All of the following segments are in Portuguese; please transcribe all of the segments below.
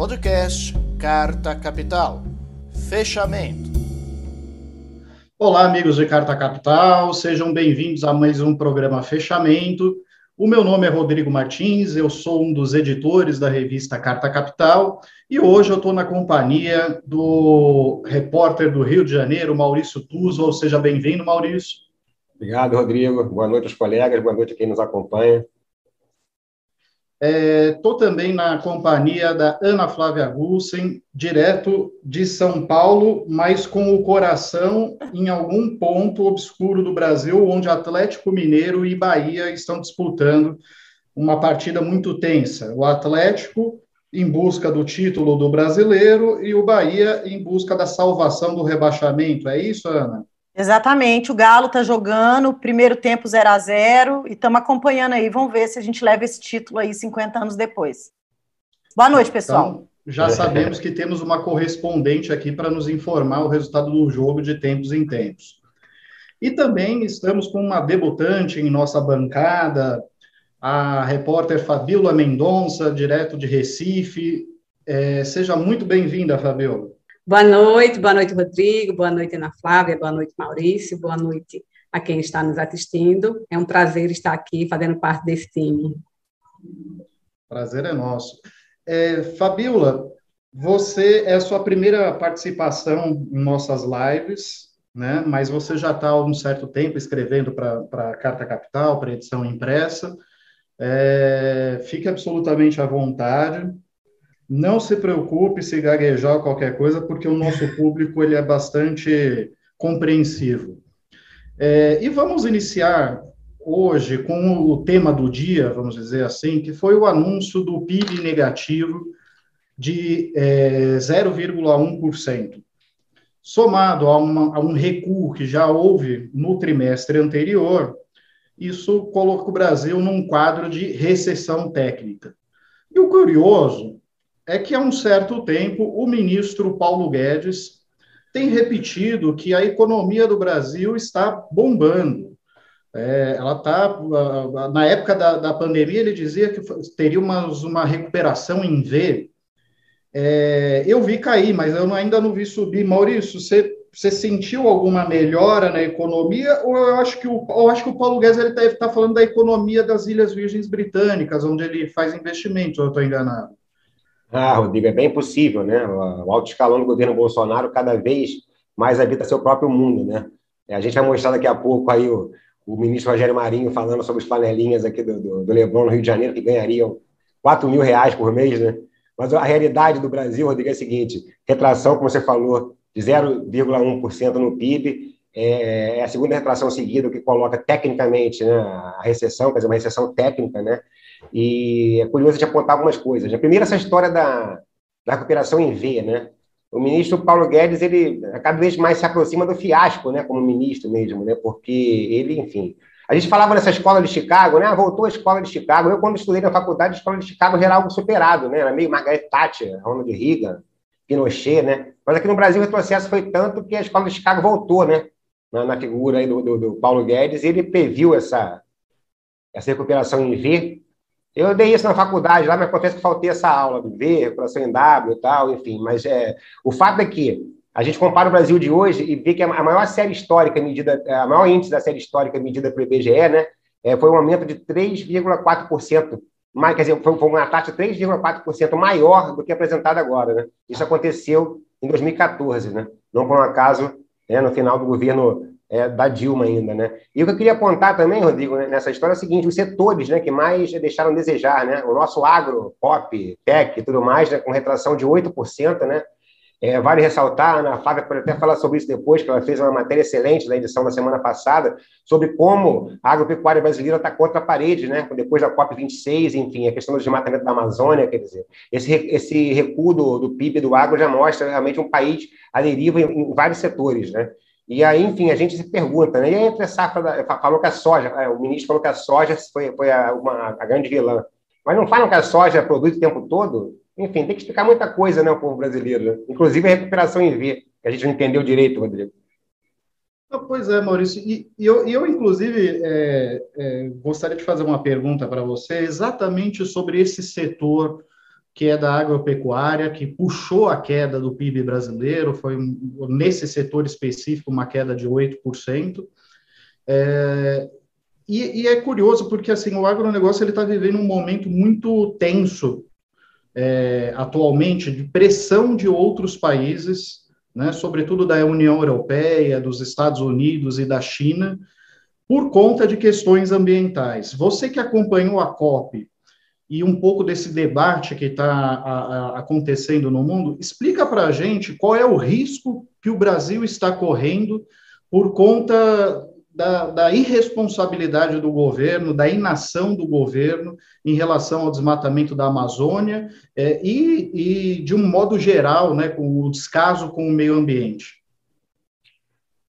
Podcast Carta Capital. Fechamento. Olá, amigos de Carta Capital, sejam bem-vindos a mais um programa Fechamento. O meu nome é Rodrigo Martins, eu sou um dos editores da revista Carta Capital e hoje eu estou na companhia do repórter do Rio de Janeiro, Maurício Tuso. Seja bem-vindo, Maurício. Obrigado, Rodrigo. Boa noite aos colegas, boa noite a quem nos acompanha. Estou é, também na companhia da Ana Flávia Gussen, direto de São Paulo, mas com o coração em algum ponto obscuro do Brasil, onde Atlético Mineiro e Bahia estão disputando uma partida muito tensa. O Atlético em busca do título do brasileiro e o Bahia em busca da salvação do rebaixamento. É isso, Ana? Exatamente, o Galo está jogando, primeiro tempo 0 a 0 e estamos acompanhando aí, vamos ver se a gente leva esse título aí 50 anos depois. Boa noite, pessoal. Então, já sabemos que temos uma correspondente aqui para nos informar o resultado do jogo de tempos em tempos. E também estamos com uma debutante em nossa bancada, a repórter Fabiola Mendonça, direto de Recife. É, seja muito bem-vinda, Fabiola. Boa noite, boa noite, Rodrigo, boa noite, Ana Flávia, boa noite, Maurício, boa noite a quem está nos assistindo. É um prazer estar aqui fazendo parte desse time. Prazer é nosso. É, Fabiola, você é a sua primeira participação em nossas lives, né? mas você já está há um certo tempo escrevendo para a Carta Capital, para edição impressa. É, fique absolutamente à vontade. Não se preocupe se gaguejar qualquer coisa, porque o nosso público ele é bastante compreensivo. É, e vamos iniciar hoje com o tema do dia, vamos dizer assim, que foi o anúncio do PIB negativo de é, 0,1%. Somado a, uma, a um recuo que já houve no trimestre anterior, isso coloca o Brasil num quadro de recessão técnica. E o curioso é que há um certo tempo o ministro Paulo Guedes tem repetido que a economia do Brasil está bombando. É, ela está, na época da, da pandemia, ele dizia que teria uma, uma recuperação em V. É, eu vi cair, mas eu ainda não vi subir. Maurício, você, você sentiu alguma melhora na economia? Ou eu acho que o, eu acho que o Paulo Guedes está tá falando da economia das Ilhas Virgens Britânicas, onde ele faz investimentos, ou eu estou enganado? Ah, Rodrigo, é bem possível, né? O alto escalão do governo Bolsonaro cada vez mais habita seu próprio mundo, né? É, a gente vai mostrar daqui a pouco aí o, o ministro Rogério Marinho falando sobre os panelinhas aqui do, do, do Leblon, no Rio de Janeiro, que ganhariam 4 mil reais por mês, né? Mas a realidade do Brasil, Rodrigo, é a seguinte: retração, como você falou, de 0,1% no PIB, é, é a segunda retração seguida, que coloca tecnicamente né, a recessão, quer dizer, uma recessão técnica, né? E é curioso de apontar algumas coisas. A primeira, essa história da, da recuperação em V, né? O ministro Paulo Guedes, ele cada vez mais se aproxima do fiasco, né, como ministro mesmo, né? Porque ele, enfim, a gente falava nessa escola de Chicago, né? Ah, voltou a escola de Chicago. Eu, quando estudei na faculdade, a escola de Chicago já era algo superado, né? Era meio Margaret Thatcher, Ronald Reagan, Pinochet, né? Mas aqui no Brasil o retrocesso foi tanto que a escola de Chicago voltou, né? Na, na figura aí do, do, do Paulo Guedes, ele previu essa, essa recuperação em V eu dei isso na faculdade lá, mas confesso que faltei essa aula do V, recuperação em W e tal, enfim. Mas é, o fato é que a gente compara o Brasil de hoje e vê que a maior série histórica medida, a maior índice da série histórica medida pelo IBGE, né, é, foi um aumento de 3,4%. Mais, quer dizer, foi, foi uma taxa 3,4% maior do que apresentada agora. Né? Isso aconteceu em 2014, né? não por um acaso, né, no final do governo é, da Dilma ainda, né? E o que eu queria apontar também, Rodrigo, né, nessa história é o seguinte, os setores, né, que mais deixaram desejar, né? O nosso agro, pop, tech e tudo mais, né, com retração de 8%, né? É, vale ressaltar, a Flávia pode até falar sobre isso depois, que ela fez uma matéria excelente na edição da semana passada, sobre como a agropecuária brasileira está contra a parede, né? depois da COP26, enfim, a questão do desmatamento da Amazônia, quer dizer, esse, esse recuo do, do PIB do agro já mostra realmente um país à deriva em, em vários setores. Né? E aí, enfim, a gente se pergunta, né? E aí, entre a safra, da, falou que a soja, é, o ministro falou que a soja foi, foi a, uma, a grande vilã. Mas não falam que a soja produz o tempo todo? Enfim, tem que explicar muita coisa, né, o povo brasileiro. Né? Inclusive a recuperação em V, que a gente não entendeu direito, Rodrigo. Pois é, Maurício. E, e eu, eu, inclusive, é, é, gostaria de fazer uma pergunta para você exatamente sobre esse setor que é da agropecuária, que puxou a queda do PIB brasileiro, foi nesse setor específico uma queda de 8%. É, e, e, é curioso porque assim o agronegócio está vivendo um momento muito tenso é, atualmente de pressão de outros países, né, sobretudo da União Europeia, dos Estados Unidos e da China, por conta de questões ambientais. Você que acompanhou a COP e um pouco desse debate que está acontecendo no mundo, explica para a gente qual é o risco que o Brasil está correndo por conta da, da, irresponsabilidade do governo, da inação do governo em relação ao desmatamento da Amazônia é, e, e, de um modo geral, né, com o descaso com o meio ambiente.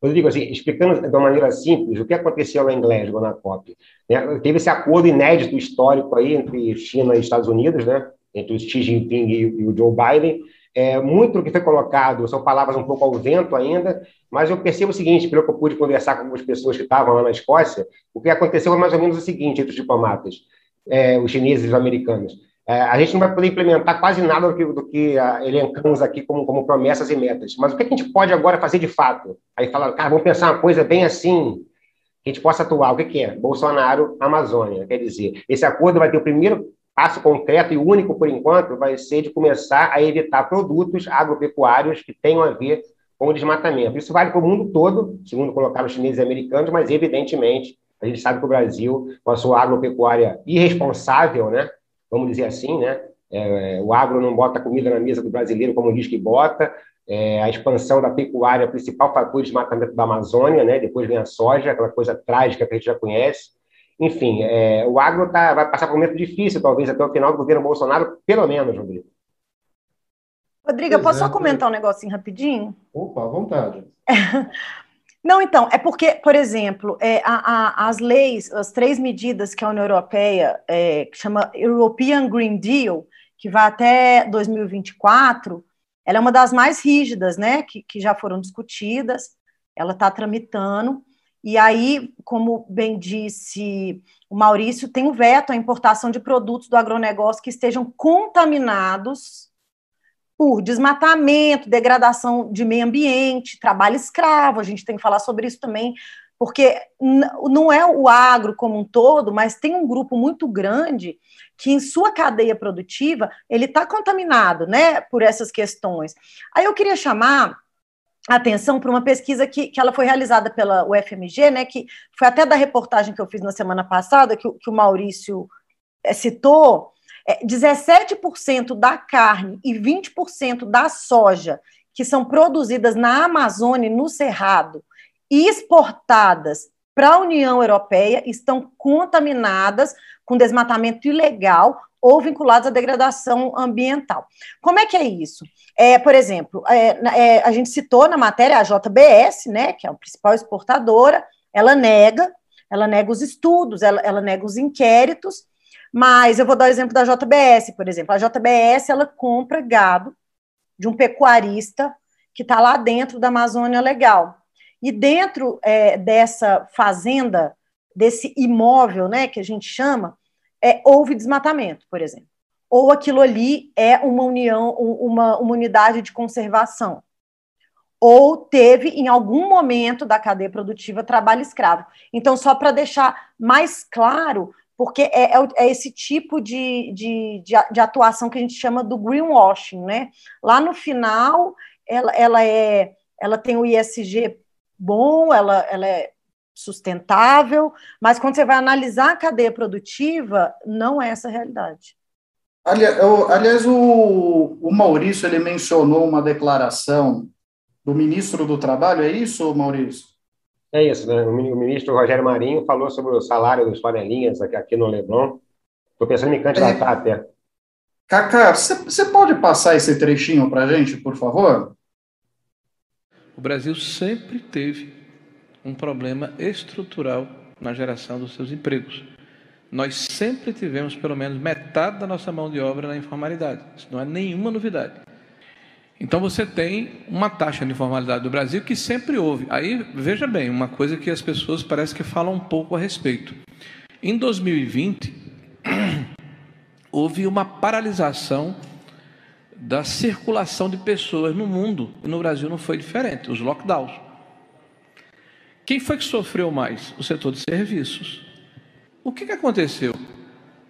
Rodrigo, assim, explicando de uma maneira simples o que aconteceu em Glasgow, na COP. Né? Teve esse acordo inédito histórico aí entre China e Estados Unidos, né? entre o Xi Jinping e, o Joe Biden. É, muito do que foi colocado são palavras um pouco ao vento ainda, mas eu percebo o seguinte, pelo que eu pude conversar com algumas pessoas que estavam lá na Escócia, o que aconteceu é mais ou menos o seguinte entre os diplomatas, é, os chineses e os americanos. É, a gente não vai poder implementar quase nada do que, do que uh, elencamos aqui como, como promessas e metas. Mas o que a gente pode agora fazer de fato? Aí falaram, cara, vamos pensar uma coisa bem assim, que a gente possa atuar. O que, que é? Bolsonaro, Amazônia. Quer dizer, esse acordo vai ter o primeiro passo concreto e único por enquanto, vai ser de começar a evitar produtos agropecuários que tenham a ver com o desmatamento. Isso vale para o mundo todo, segundo colocaram os chineses e americanos, mas evidentemente a gente sabe que o Brasil, com a sua agropecuária irresponsável, né? Vamos dizer assim, né? É, o agro não bota comida na mesa do brasileiro como diz que bota. É, a expansão da pecuária, principal fator de desmatamento da Amazônia, né? Depois vem a soja, aquela coisa trágica que a gente já conhece. Enfim, é, o agro tá, vai passar por um momento difícil, talvez até o final do governo Bolsonaro, pelo menos, Rodrigo. Rodrigo, posso só comentar um negocinho rapidinho? Opa, à vontade. Não, então, é porque, por exemplo, é, a, a, as leis, as três medidas que a União Europeia é, chama European Green Deal, que vai até 2024, ela é uma das mais rígidas, né, que, que já foram discutidas, ela está tramitando, e aí, como bem disse o Maurício, tem o veto à importação de produtos do agronegócio que estejam contaminados por desmatamento, degradação de meio ambiente, trabalho escravo, a gente tem que falar sobre isso também, porque não é o agro como um todo, mas tem um grupo muito grande que em sua cadeia produtiva ele está contaminado, né, por essas questões. Aí eu queria chamar a atenção para uma pesquisa que, que ela foi realizada pela UFMG, né, que foi até da reportagem que eu fiz na semana passada, que, que o Maurício é, citou, 17% da carne e 20% da soja que são produzidas na Amazônia, no Cerrado, e exportadas para a União Europeia estão contaminadas com desmatamento ilegal ou vinculadas à degradação ambiental. Como é que é isso? É, por exemplo, é, é, a gente citou na matéria a JBS, né, que é a principal exportadora, ela nega, ela nega os estudos, ela, ela nega os inquéritos, mas eu vou dar o exemplo da JBS, por exemplo. A JBS ela compra gado de um pecuarista que está lá dentro da Amazônia Legal. E dentro é, dessa fazenda, desse imóvel, né, que a gente chama, é, houve desmatamento, por exemplo. Ou aquilo ali é uma união, uma, uma unidade de conservação. Ou teve, em algum momento da cadeia produtiva, trabalho escravo. Então, só para deixar mais claro, porque é, é, é esse tipo de, de, de, atuação que a gente chama do greenwashing, né? Lá no final, ela, ela, é, ela tem o ISG bom, ela, ela é sustentável, mas quando você vai analisar a cadeia produtiva, não é essa a realidade. Aliás, o, o Maurício ele mencionou uma declaração do ministro do Trabalho, é isso, Maurício? É isso, né? O ministro Rogério Marinho falou sobre o salário dos panelinhas aqui, aqui no Leblon. Estou pensando em me candidatar é. até. Cacá, você pode passar esse trechinho para a gente, por favor? O Brasil sempre teve um problema estrutural na geração dos seus empregos. Nós sempre tivemos pelo menos metade da nossa mão de obra na informalidade. Isso não é nenhuma novidade. Então você tem uma taxa de informalidade do Brasil que sempre houve. Aí, veja bem, uma coisa que as pessoas parece que falam um pouco a respeito. Em 2020, houve uma paralisação da circulação de pessoas no mundo. E no Brasil não foi diferente, os lockdowns. Quem foi que sofreu mais? O setor de serviços. O que, que aconteceu?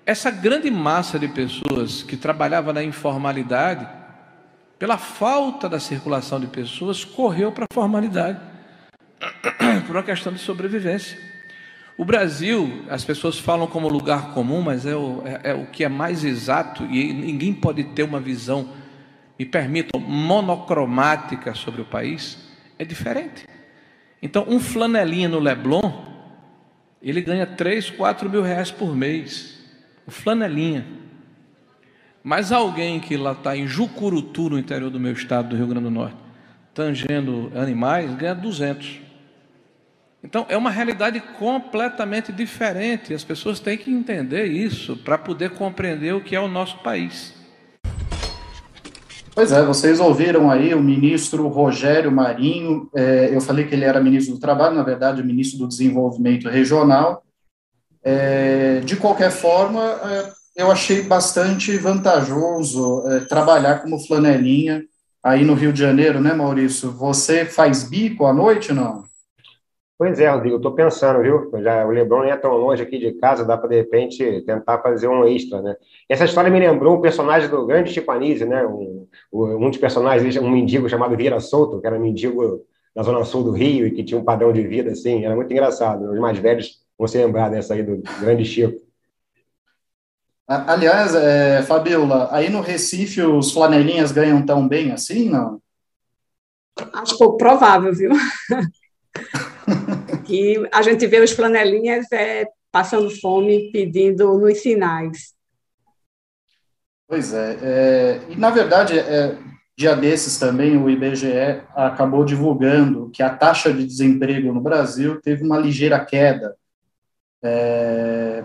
Essa grande massa de pessoas que trabalhava na informalidade, pela falta da circulação de pessoas, correu para a formalidade, por uma questão de sobrevivência. O Brasil, as pessoas falam como lugar comum, mas é o, é, é o que é mais exato e ninguém pode ter uma visão, me permitam, monocromática sobre o país, é diferente. Então, um flanelinha no Leblon, ele ganha 3, 4 mil reais por mês. O flanelinha. Mas alguém que lá está em Jucurutu, no interior do meu estado, do Rio Grande do Norte, tangendo animais, ganha 200. Então, é uma realidade completamente diferente. As pessoas têm que entender isso para poder compreender o que é o nosso país. Pois é, vocês ouviram aí o ministro Rogério Marinho, é, eu falei que ele era ministro do Trabalho, na verdade, ministro do Desenvolvimento Regional. É, de qualquer forma, é, eu achei bastante vantajoso é, trabalhar como flanelinha aí no Rio de Janeiro, né, Maurício? Você faz bico à noite, não? Pois é, Rodrigo, eu estou pensando, viu? Já, o Leblon nem é tão longe aqui de casa, dá para, de repente, tentar fazer um extra, né? Essa história me lembrou um personagem do grande Chico Anísio, né? Um, um dos personagens, um mendigo chamado Vira Solto, que era mendigo na zona sul do Rio e que tinha um padrão de vida, assim, era muito engraçado. Os mais velhos vão se lembrar dessa aí do grande Chico. Aliás, é, Fabiola, aí no Recife os flanelinhas ganham tão bem assim, não? Acho pouco provável, viu? que a gente vê os flanelinhas é, passando fome, pedindo nos sinais. Pois é, é e na verdade, é, dia desses também o IBGE acabou divulgando que a taxa de desemprego no Brasil teve uma ligeira queda, é,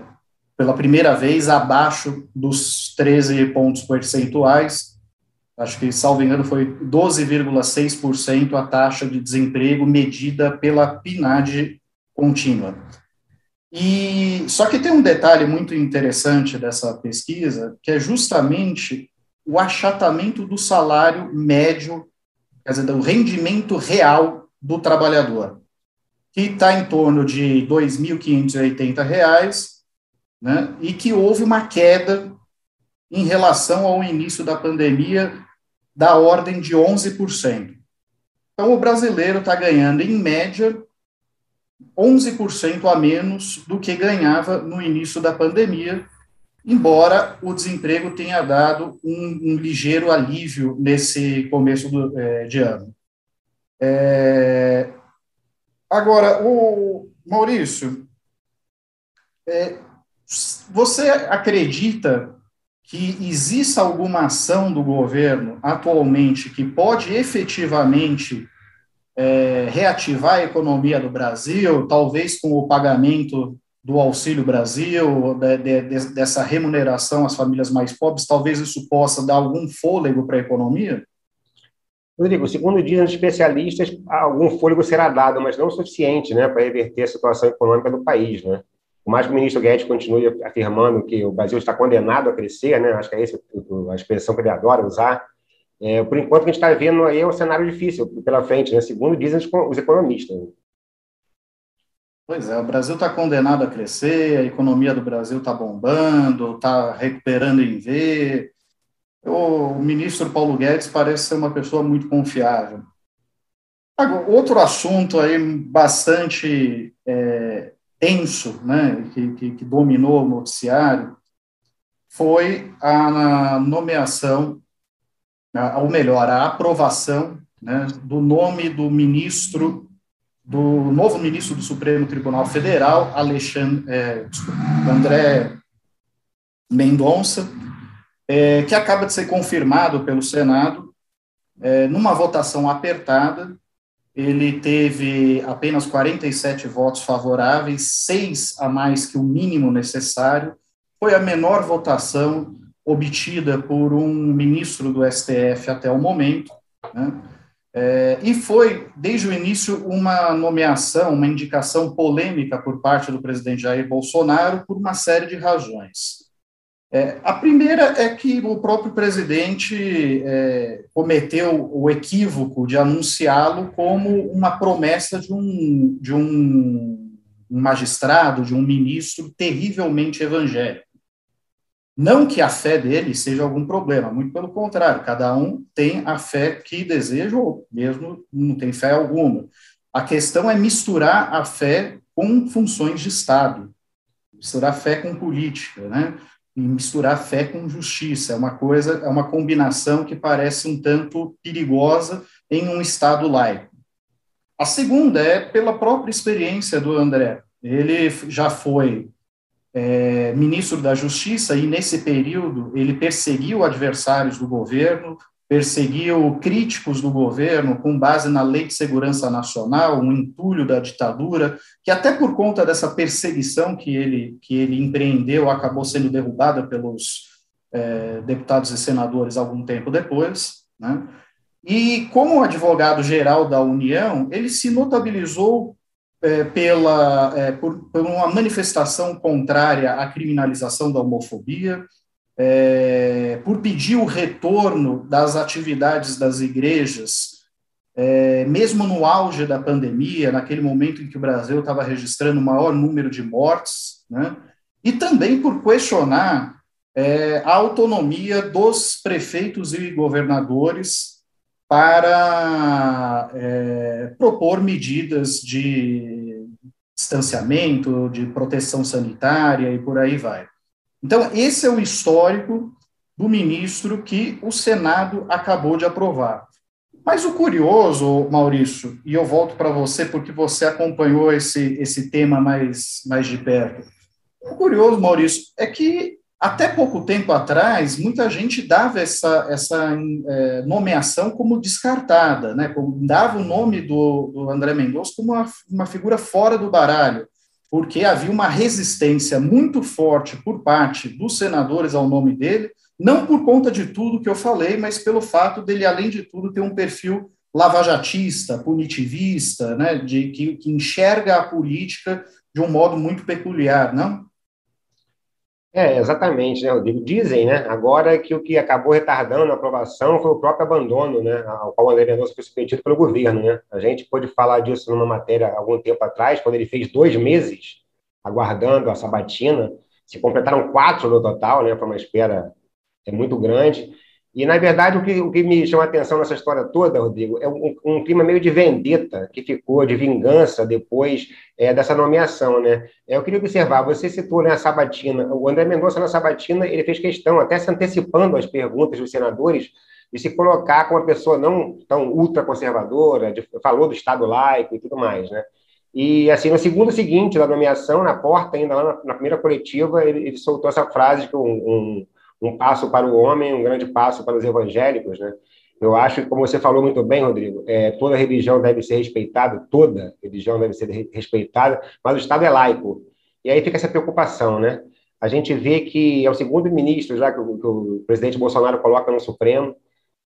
pela primeira vez abaixo dos 13 pontos percentuais, acho que, salvo engano, foi 12,6% a taxa de desemprego medida pela PNAD contínua. E só que tem um detalhe muito interessante dessa pesquisa, que é justamente o achatamento do salário médio, quer dizer, do rendimento real do trabalhador, que está em torno de R$ 2.580, né, e que houve uma queda em relação ao início da pandemia da ordem de 11%. Então, o brasileiro está ganhando, em média, 11% a menos do que ganhava no início da pandemia, embora o desemprego tenha dado um, um ligeiro alívio nesse começo do, é, de ano. É, agora, o Maurício, é, você acredita que exista alguma ação do governo atualmente que pode efetivamente é, reativar a economia do Brasil, talvez com o pagamento do Auxílio Brasil, de, de, dessa remuneração às famílias mais pobres, talvez isso possa dar algum fôlego para a economia? Rodrigo, segundo dizem os especialistas, algum fôlego será dado, mas não o suficiente né, para reverter a situação econômica do país. Né? Por mais que o ministro Guedes continue afirmando que o Brasil está condenado a crescer, né? acho que é essa a expressão que ele adora usar, é, por enquanto, o que a gente está vendo aí é um cenário difícil pela frente, né? segundo dizem os economistas. Pois é, o Brasil está condenado a crescer, a economia do Brasil está bombando, está recuperando em V. O ministro Paulo Guedes parece ser uma pessoa muito confiável. Agora, outro assunto aí bastante é, tenso, né, que, que, que dominou o noticiário, foi a nomeação, ou melhor, a aprovação né, do nome do ministro, do novo ministro do Supremo Tribunal Federal, Alexandre, é, André Mendonça, é, que acaba de ser confirmado pelo Senado, é, numa votação apertada, ele teve apenas 47 votos favoráveis, seis a mais que o mínimo necessário. Foi a menor votação obtida por um ministro do STF até o momento, né? É, e foi, desde o início, uma nomeação, uma indicação polêmica por parte do presidente Jair Bolsonaro por uma série de razões. É, a primeira é que o próprio presidente é, cometeu o equívoco de anunciá-lo como uma promessa de um, de um magistrado, de um ministro terrivelmente evangélico. Não que a fé dele seja algum problema, muito pelo contrário, cada um tem a fé que deseja, ou mesmo não tem fé alguma. A questão é misturar a fé com funções de Estado, misturar fé com política, né? E misturar fé com justiça. É uma coisa, é uma combinação que parece um tanto perigosa em um Estado laico. A segunda é pela própria experiência do André. Ele já foi é, ministro da Justiça, e nesse período ele perseguiu adversários do governo, perseguiu críticos do governo com base na Lei de Segurança Nacional, um entulho da ditadura, que até por conta dessa perseguição que ele, que ele empreendeu, acabou sendo derrubada pelos é, deputados e senadores algum tempo depois, né? E como advogado-geral da União, ele se notabilizou é, pela, é, por, por, uma manifestação contrária à criminalização da homofobia, é, por pedir o retorno das atividades das igrejas, é, mesmo no auge da pandemia, naquele momento em que o Brasil estava registrando o maior número de mortes, né, e também por questionar é, a autonomia dos prefeitos e governadores para é, propor medidas de distanciamento, de proteção sanitária e por aí vai. Então, esse é o histórico do ministro que o Senado acabou de aprovar. Mas o curioso, Maurício, e eu volto para você porque você acompanhou esse, esse tema mais, mais de perto. O curioso, Maurício, é que até pouco tempo atrás, muita gente dava essa, essa é, nomeação como descartada, né? dava o nome do, do André Mendonça como uma, uma figura fora do baralho, porque havia uma resistência muito forte por parte dos senadores ao nome dele, não por conta de tudo que eu falei, mas pelo fato dele, além de tudo, ter um perfil lavajatista, punitivista, né? de, que, que enxerga a política de um modo muito peculiar, não? É, exatamente, né, Rodrigo? Dizem, né, agora que o que acabou retardando a aprovação foi o próprio abandono, né, ao qual o André Mendonça foi submetido pelo governo, né? A gente pôde falar disso numa matéria algum tempo atrás, quando ele fez dois meses aguardando a sabatina, se completaram quatro no total, né, foi uma espera é muito grande, e, na verdade, o que, o que me chama a atenção nessa história toda, Rodrigo, é um, um clima meio de vendetta que ficou, de vingança depois é, dessa nomeação, né? Eu queria observar, você citou né, a Sabatina, o André Mendonça na Sabatina, ele fez questão, até se antecipando às perguntas dos senadores, de se colocar como uma pessoa não tão ultraconservadora, de, falou do Estado laico e tudo mais, né? E, assim, no segundo seguinte da nomeação, na porta, ainda lá na, na primeira coletiva, ele, ele, soltou essa frase que um, um um passo para o homem, um grande passo para os evangélicos, né? Eu acho que, como você falou muito bem, Rodrigo, é, toda religião deve ser respeitada, toda religião deve ser respeitada, mas o Estado é laico. E aí fica essa preocupação, né? A gente vê que é o segundo ministro já que o, que o presidente Bolsonaro coloca no Supremo.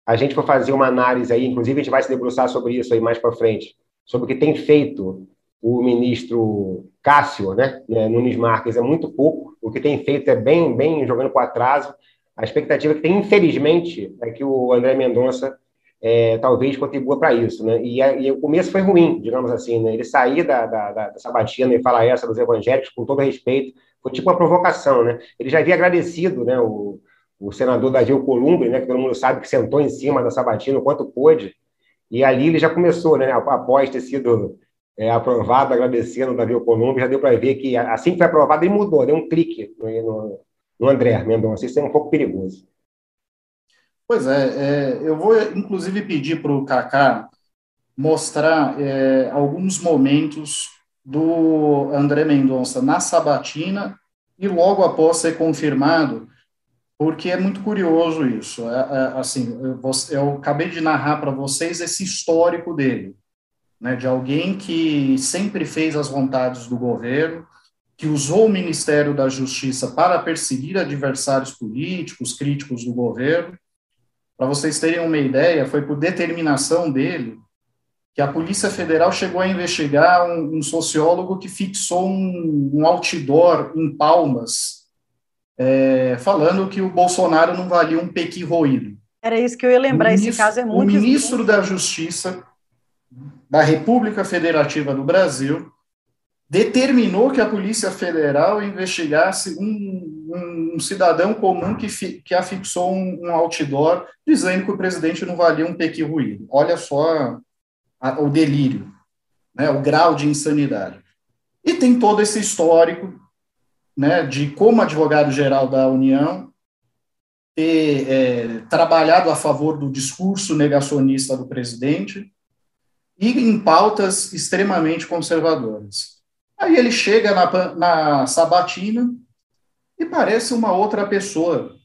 A gente for fazer uma análise aí, inclusive a gente vai se debruçar sobre isso aí mais para frente, sobre o que tem feito o ministro Cássio, né, né, Nunes Marques, é muito pouco. O que tem feito é bem, bem jogando com atraso. A expectativa que tem, infelizmente, é que o André Mendonça é, talvez contribua para isso, né? E, e, o começo foi ruim, digamos assim, né? Ele sair da, da, da, da sabatina e falar essa dos evangélicos, com todo respeito, foi tipo uma provocação, né? Ele já havia agradecido, né? O, o senador Davi Alcolumbre, né? Que todo mundo sabe que sentou em cima da sabatina o quanto pôde, e ali ele já começou, né? Após ter sido é, aprovado, agradecendo o Davi Alcolumbre, já deu para ver que assim que foi aprovado, ele mudou, deu um clique no, no André Mendonça. Isso é um pouco perigoso. Pois é, é eu vou inclusive pedir para o Kaká mostrar é, alguns momentos do André Mendonça na sabatina e logo após ser confirmado, porque é muito curioso isso. É, é, assim, eu, eu acabei de narrar para vocês esse histórico dele né, de alguém que sempre fez as vontades do governo, que usou o Ministério da Justiça para perseguir adversários políticos, críticos do governo. Para vocês terem uma ideia, foi por determinação dele que a Polícia Federal chegou a investigar um, um sociólogo que fixou um, um outdoor em Palmas, é, falando que o Bolsonaro não valia um pequi roído. Era isso que eu ia lembrar, ministro, esse caso é muito... O ministro da Justiça da República Federativa do Brasil determinou que a Polícia Federal investigasse um, um cidadão comum que, fi, que afixou um, um, outdoor dizendo que o presidente não valia um pequi ruído. Olha só a, o delírio, né, o grau de insanidade. E tem todo esse histórico né, de como advogado-geral da União ter é, trabalhado a favor do discurso negacionista do presidente e em pautas extremamente conservadoras. Aí ele chega na, na sabatina e parece uma outra pessoa.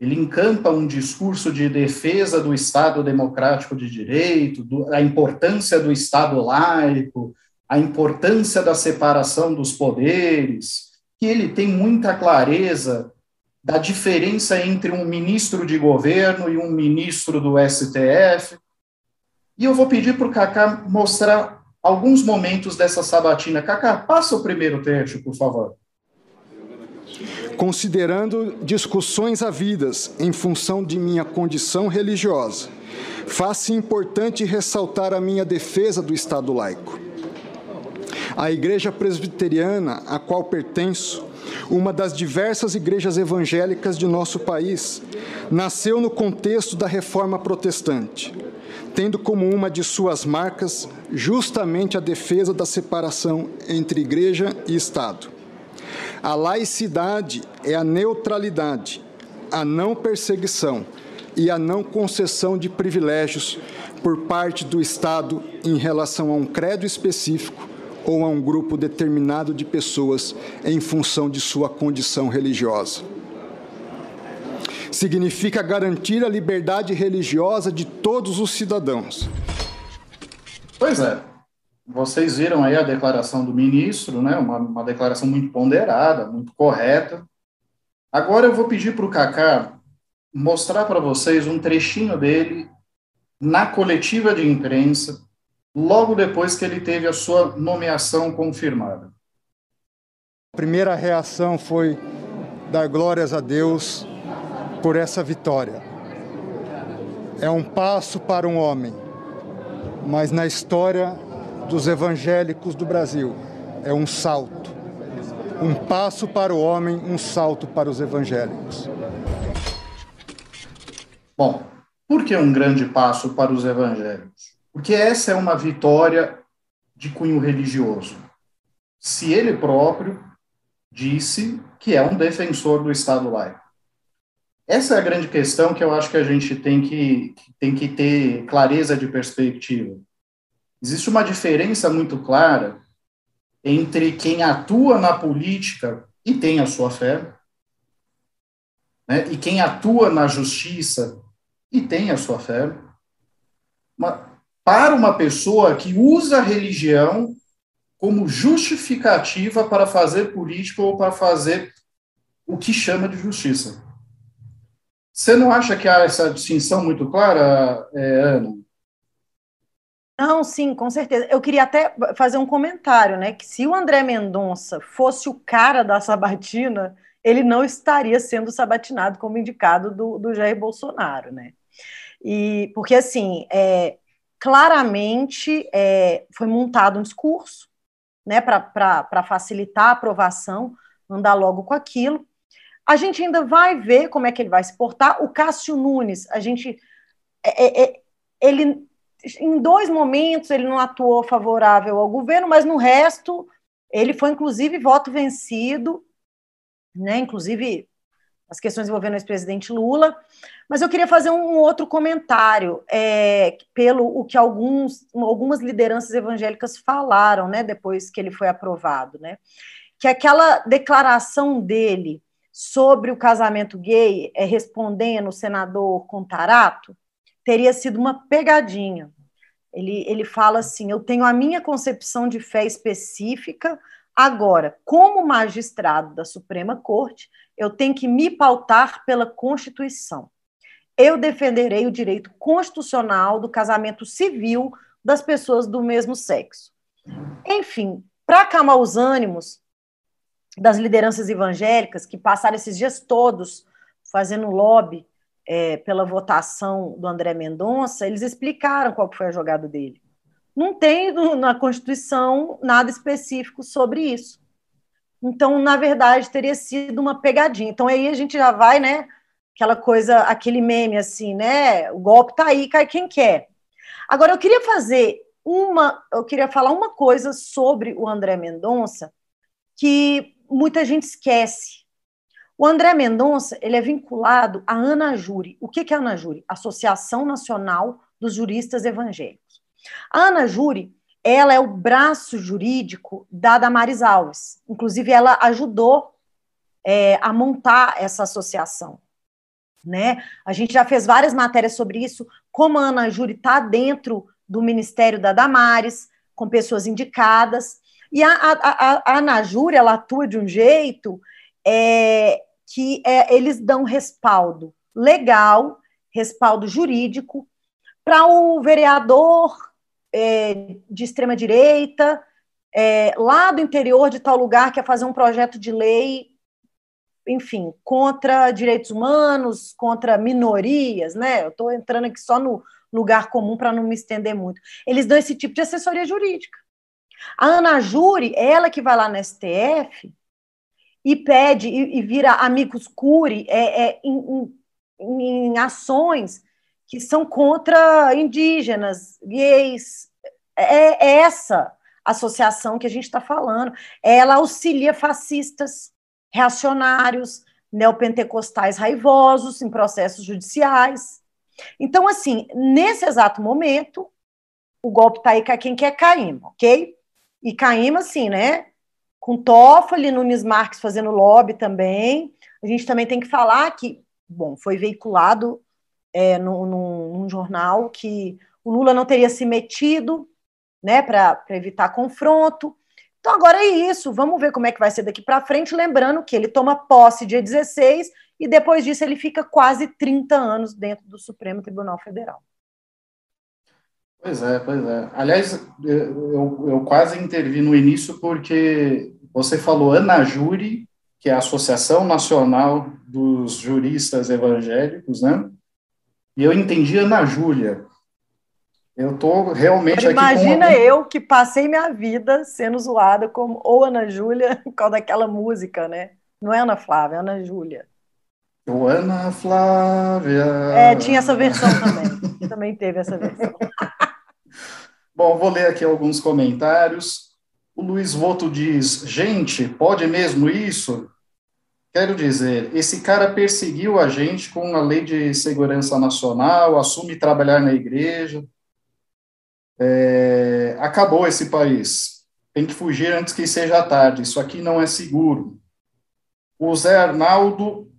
Ele encanta um discurso de defesa do Estado democrático de direito, do, a importância do Estado laico, a importância da separação dos poderes, que ele tem muita clareza da diferença entre um ministro de governo e um ministro do STF. E eu vou pedir para o Cacá mostrar alguns momentos dessa sabatina. Cacá, passa o primeiro trecho, por favor. Considerando discussões havidas em função de minha condição religiosa, faz-se importante ressaltar a minha defesa do Estado laico. A Igreja Presbiteriana, a qual pertenço, uma das diversas igrejas evangélicas de nosso país, nasceu no contexto da reforma protestante tendo como uma de suas marcas justamente a defesa da separação entre igreja e Estado. A laicidade é a neutralidade, a não perseguição e a não concessão de privilégios por parte do Estado em relação a um credo específico ou a um grupo determinado de pessoas em função de sua condição religiosa significa garantir a liberdade religiosa de todos os cidadãos. Pois é. Vocês viram aí a declaração do ministro, né? Uma, uma declaração muito ponderada, muito correta. Agora eu vou pedir para o Cacá mostrar para vocês um trechinho dele na coletiva de imprensa, logo depois que ele teve a sua nomeação confirmada. A primeira reação foi dar glórias a Deus por essa vitória. É um passo para um homem, mas na história dos evangélicos do Brasil é um salto. Um passo para o homem, um salto para os evangélicos. Bom, por que um grande passo para os evangélicos? Porque essa é uma vitória de cunho religioso. Se ele próprio disse que é um defensor do Estado laico. Essa é a grande questão que eu acho que a gente tem que, tem que ter clareza de perspectiva. Existe uma diferença muito clara entre quem atua na política e tem a sua fé, né, e quem atua na justiça e tem a sua fé, para uma pessoa que usa a religião como justificativa para fazer política ou para fazer o que chama de justiça. Você não acha que há essa distinção muito clara, é, Ana? Não, sim, com certeza. Eu queria até fazer um comentário, né? Que se o André Mendonça fosse o cara da sabatina, ele não estaria sendo sabatinado como indicado do, do Jair Bolsonaro, né? E porque assim, é, claramente é, foi montado um discurso, né, para facilitar a aprovação, andar logo com aquilo. A gente ainda vai ver como é que ele vai se portar. O Cássio Nunes, a gente. É, é, é, ele, em dois momentos, ele não atuou favorável ao governo, mas no resto, ele foi, inclusive, voto vencido, né? Inclusive as questões envolvendo o ex-presidente Lula. Mas eu queria fazer um outro comentário, é, pelo o que alguns, algumas lideranças evangélicas falaram, né, depois que ele foi aprovado, né, que aquela declaração dele sobre o casamento gay, é, respondendo o senador Contarato, teria sido uma pegadinha. Ele, ele fala assim: eu tenho a minha concepção de fé específica, agora, como magistrado da Suprema Corte, eu tenho que me pautar pela Constituição. Eu defenderei o direito constitucional do casamento civil das pessoas do mesmo sexo. Enfim, para acalmar os ânimos, das lideranças evangélicas que passaram esses dias todos fazendo lobby é, pela votação do André Mendonça, eles explicaram qual foi a jogada dele. Não tem na Constituição nada específico sobre isso. Então, na verdade, teria sido uma pegadinha. Então, aí a gente já vai, né? Aquela coisa, aquele meme assim, né? O golpe tá aí, cai quem quer. Agora, eu queria fazer uma, eu queria falar uma coisa sobre o André Mendonça que muita gente esquece. O André Mendonça ele é vinculado à ANAJURI. O que é a ANAJURI? Associação Nacional dos Juristas Evangélicos. A ANAJURI ela é o braço jurídico da Damares Alves. Inclusive, ela ajudou é, a montar essa associação. Né? A gente já fez várias matérias sobre isso, como a ANAJURI está dentro do Ministério da Damares, com pessoas indicadas. E a, a, a, a Anajur, ela atua de um jeito é, que é, eles dão respaldo legal, respaldo jurídico, para o vereador é, de extrema-direita, é, lá do interior de tal lugar, quer fazer um projeto de lei, enfim, contra direitos humanos, contra minorias, né? Eu estou entrando aqui só no lugar comum para não me estender muito. Eles dão esse tipo de assessoria jurídica. A Ana Júri, ela que vai lá no STF e pede e, e vira amigos curi é, é, em, em, em ações que são contra indígenas, gays. É, é essa associação que a gente está falando. Ela auxilia fascistas, reacionários, neopentecostais raivosos em processos judiciais. Então, assim, nesse exato momento, o golpe está aí com quem quer Caíma, ok? E Caíma, assim, né? Com Toffoli, Nunes Marques fazendo lobby também. A gente também tem que falar que, bom, foi veiculado é, num, num jornal que o Lula não teria se metido, né, para evitar confronto. Então, agora é isso. Vamos ver como é que vai ser daqui para frente. Lembrando que ele toma posse dia 16 e depois disso ele fica quase 30 anos dentro do Supremo Tribunal Federal. Pois é, pois é. Aliás, eu, eu quase intervi no início porque você falou Anajuri, que é a Associação Nacional dos Juristas Evangélicos, né? E eu entendi Ana Júlia. Eu estou realmente Imagina aqui com... eu que passei minha vida sendo zoada como ou Ana Júlia, por causa daquela música, né? Não é Ana Flávia, é Ana Júlia. O Ana Flávia. É, tinha essa versão também. também teve essa versão. Bom, vou ler aqui alguns comentários. O Luiz Voto diz: gente, pode mesmo isso? Quero dizer, esse cara perseguiu a gente com a lei de segurança nacional, assume trabalhar na igreja. É, acabou esse país. Tem que fugir antes que seja tarde. Isso aqui não é seguro. O Zé Arnaldo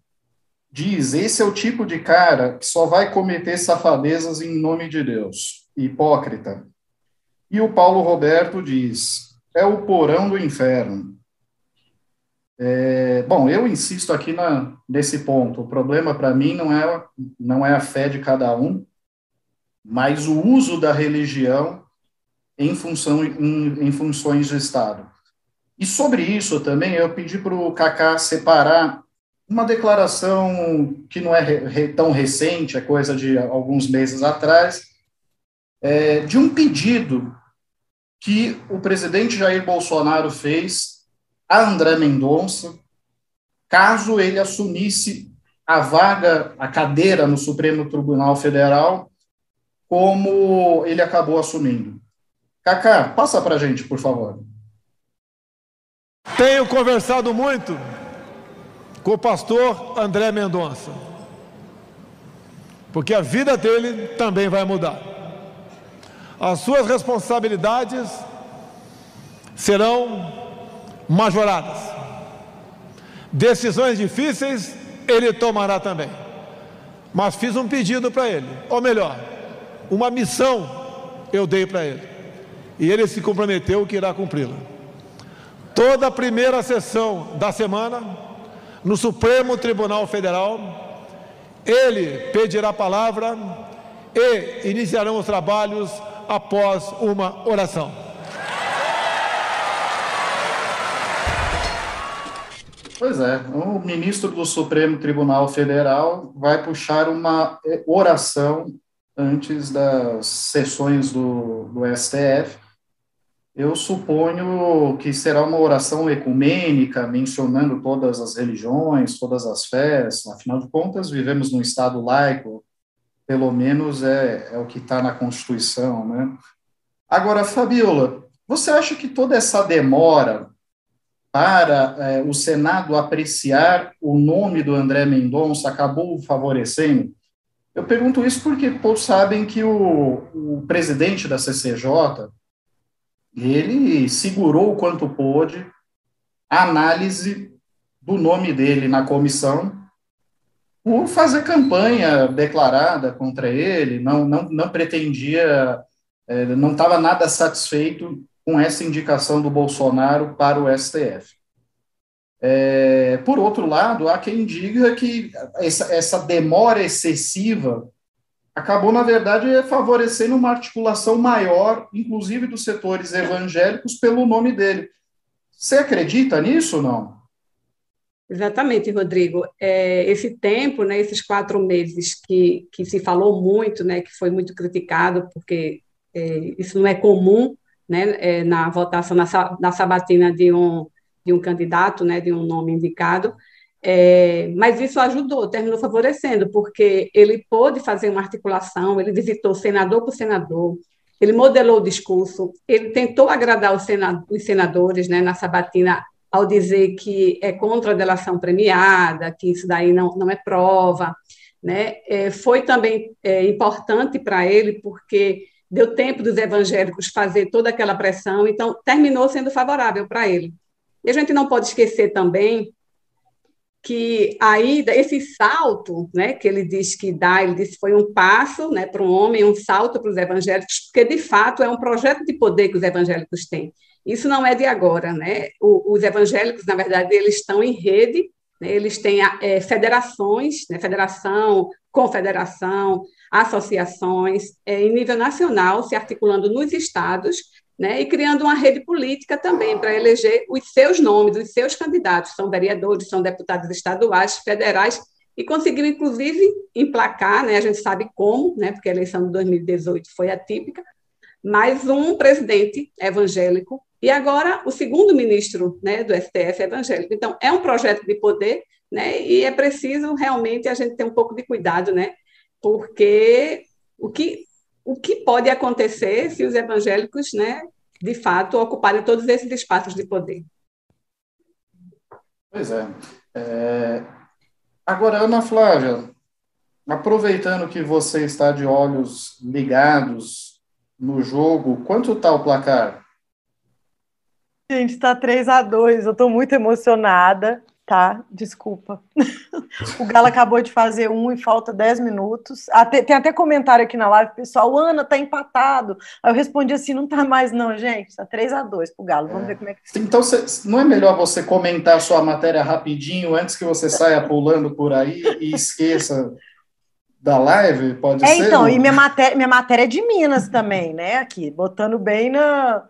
diz: esse é o tipo de cara que só vai cometer safadezas em nome de Deus. Hipócrita. E o Paulo Roberto diz: é o porão do inferno. É, bom, eu insisto aqui na, nesse ponto. O problema para mim não é, não é a fé de cada um, mas o uso da religião em, função, em, em funções de Estado. E sobre isso também eu pedi para o Kaká separar uma declaração que não é re, tão recente, é coisa de alguns meses atrás, é, de um pedido que o presidente Jair Bolsonaro fez a André Mendonça, caso ele assumisse a vaga, a cadeira no Supremo Tribunal Federal, como ele acabou assumindo. Cacá, passa para a gente, por favor. Tenho conversado muito com o pastor André Mendonça, porque a vida dele também vai mudar. As suas responsabilidades serão majoradas. Decisões difíceis ele tomará também. Mas fiz um pedido para ele, ou melhor, uma missão eu dei para ele. E ele se comprometeu que irá cumpri-la. Toda a primeira sessão da semana, no Supremo Tribunal Federal, ele pedirá palavra e iniciarão os trabalhos após uma oração. Pois é, o ministro do Supremo Tribunal Federal vai puxar uma é, oração antes das sessões do, do STF. Eu suponho que será uma oração ecumênica, mencionando todas as religiões, todas as fés, afinal de contas, vivemos num Estado laico, pelo menos é, é o que está na Constituição, né? Agora, Fabiola, você acha que toda essa demora para é, o Senado apreciar o nome do André Mendonça acabou favorecendo? Eu pergunto isso porque todos sabem que o, o presidente da CCJ, ele segurou o quanto pôde a análise do nome dele na comissão por fazer campanha declarada contra ele, não, não, não pretendia, é, não estava nada satisfeito com essa indicação do Bolsonaro para o STF. É, por outro lado, há quem diga que essa, essa demora excessiva acabou, na verdade, favorecendo uma articulação maior, inclusive dos setores evangélicos, pelo nome dele. Você acredita nisso ou não? Exatamente, Rodrigo. É, esse tempo, né, esses quatro meses que, que se falou muito, né, que foi muito criticado, porque é, isso não é comum né, é, na votação, na, na sabatina de um, de um candidato, né, de um nome indicado, é, mas isso ajudou, terminou favorecendo, porque ele pôde fazer uma articulação, ele visitou senador por senador, ele modelou o discurso, ele tentou agradar os, os senadores né, na sabatina ao dizer que é contra a delação premiada, que isso daí não, não é prova. Né? É, foi também é, importante para ele, porque deu tempo dos evangélicos fazer toda aquela pressão, então terminou sendo favorável para ele. E a gente não pode esquecer também que aí esse salto, né, que ele diz que dá, ele disse foi um passo, né, para um homem, um salto para os evangélicos, porque de fato é um projeto de poder que os evangélicos têm. Isso não é de agora, né? O, os evangélicos, na verdade, eles estão em rede, né? eles têm é, federações, né? federação, confederação, associações, é, em nível nacional, se articulando nos estados, né? e criando uma rede política também para eleger os seus nomes, os seus candidatos, são vereadores, são deputados estaduais, federais, e conseguiu, inclusive, emplacar, né? a gente sabe como, né? porque a eleição de 2018 foi atípica, mais um presidente evangélico e agora o segundo ministro né, do STF evangélico. Então, é um projeto de poder, né, e é preciso realmente a gente ter um pouco de cuidado, né, porque o que, o que pode acontecer se os evangélicos, né, de fato, ocuparem todos esses espaços de poder? Pois é. é... Agora, Ana Flávia, aproveitando que você está de olhos ligados no jogo, quanto está o placar? Gente, está 3 a 2 Eu estou muito emocionada, tá? Desculpa. o Galo acabou de fazer um e falta 10 minutos. Até, tem até comentário aqui na live, pessoal. Ana, tá empatado. Aí eu respondi assim: não tá mais, não, gente. Tá 3 a 2 pro Galo. Vamos é. ver como é que Então, cê, não é melhor você comentar a sua matéria rapidinho antes que você saia pulando por aí e esqueça da live? Pode é, ser? Então, e minha matéria, minha matéria é de Minas também, né? Aqui, botando bem na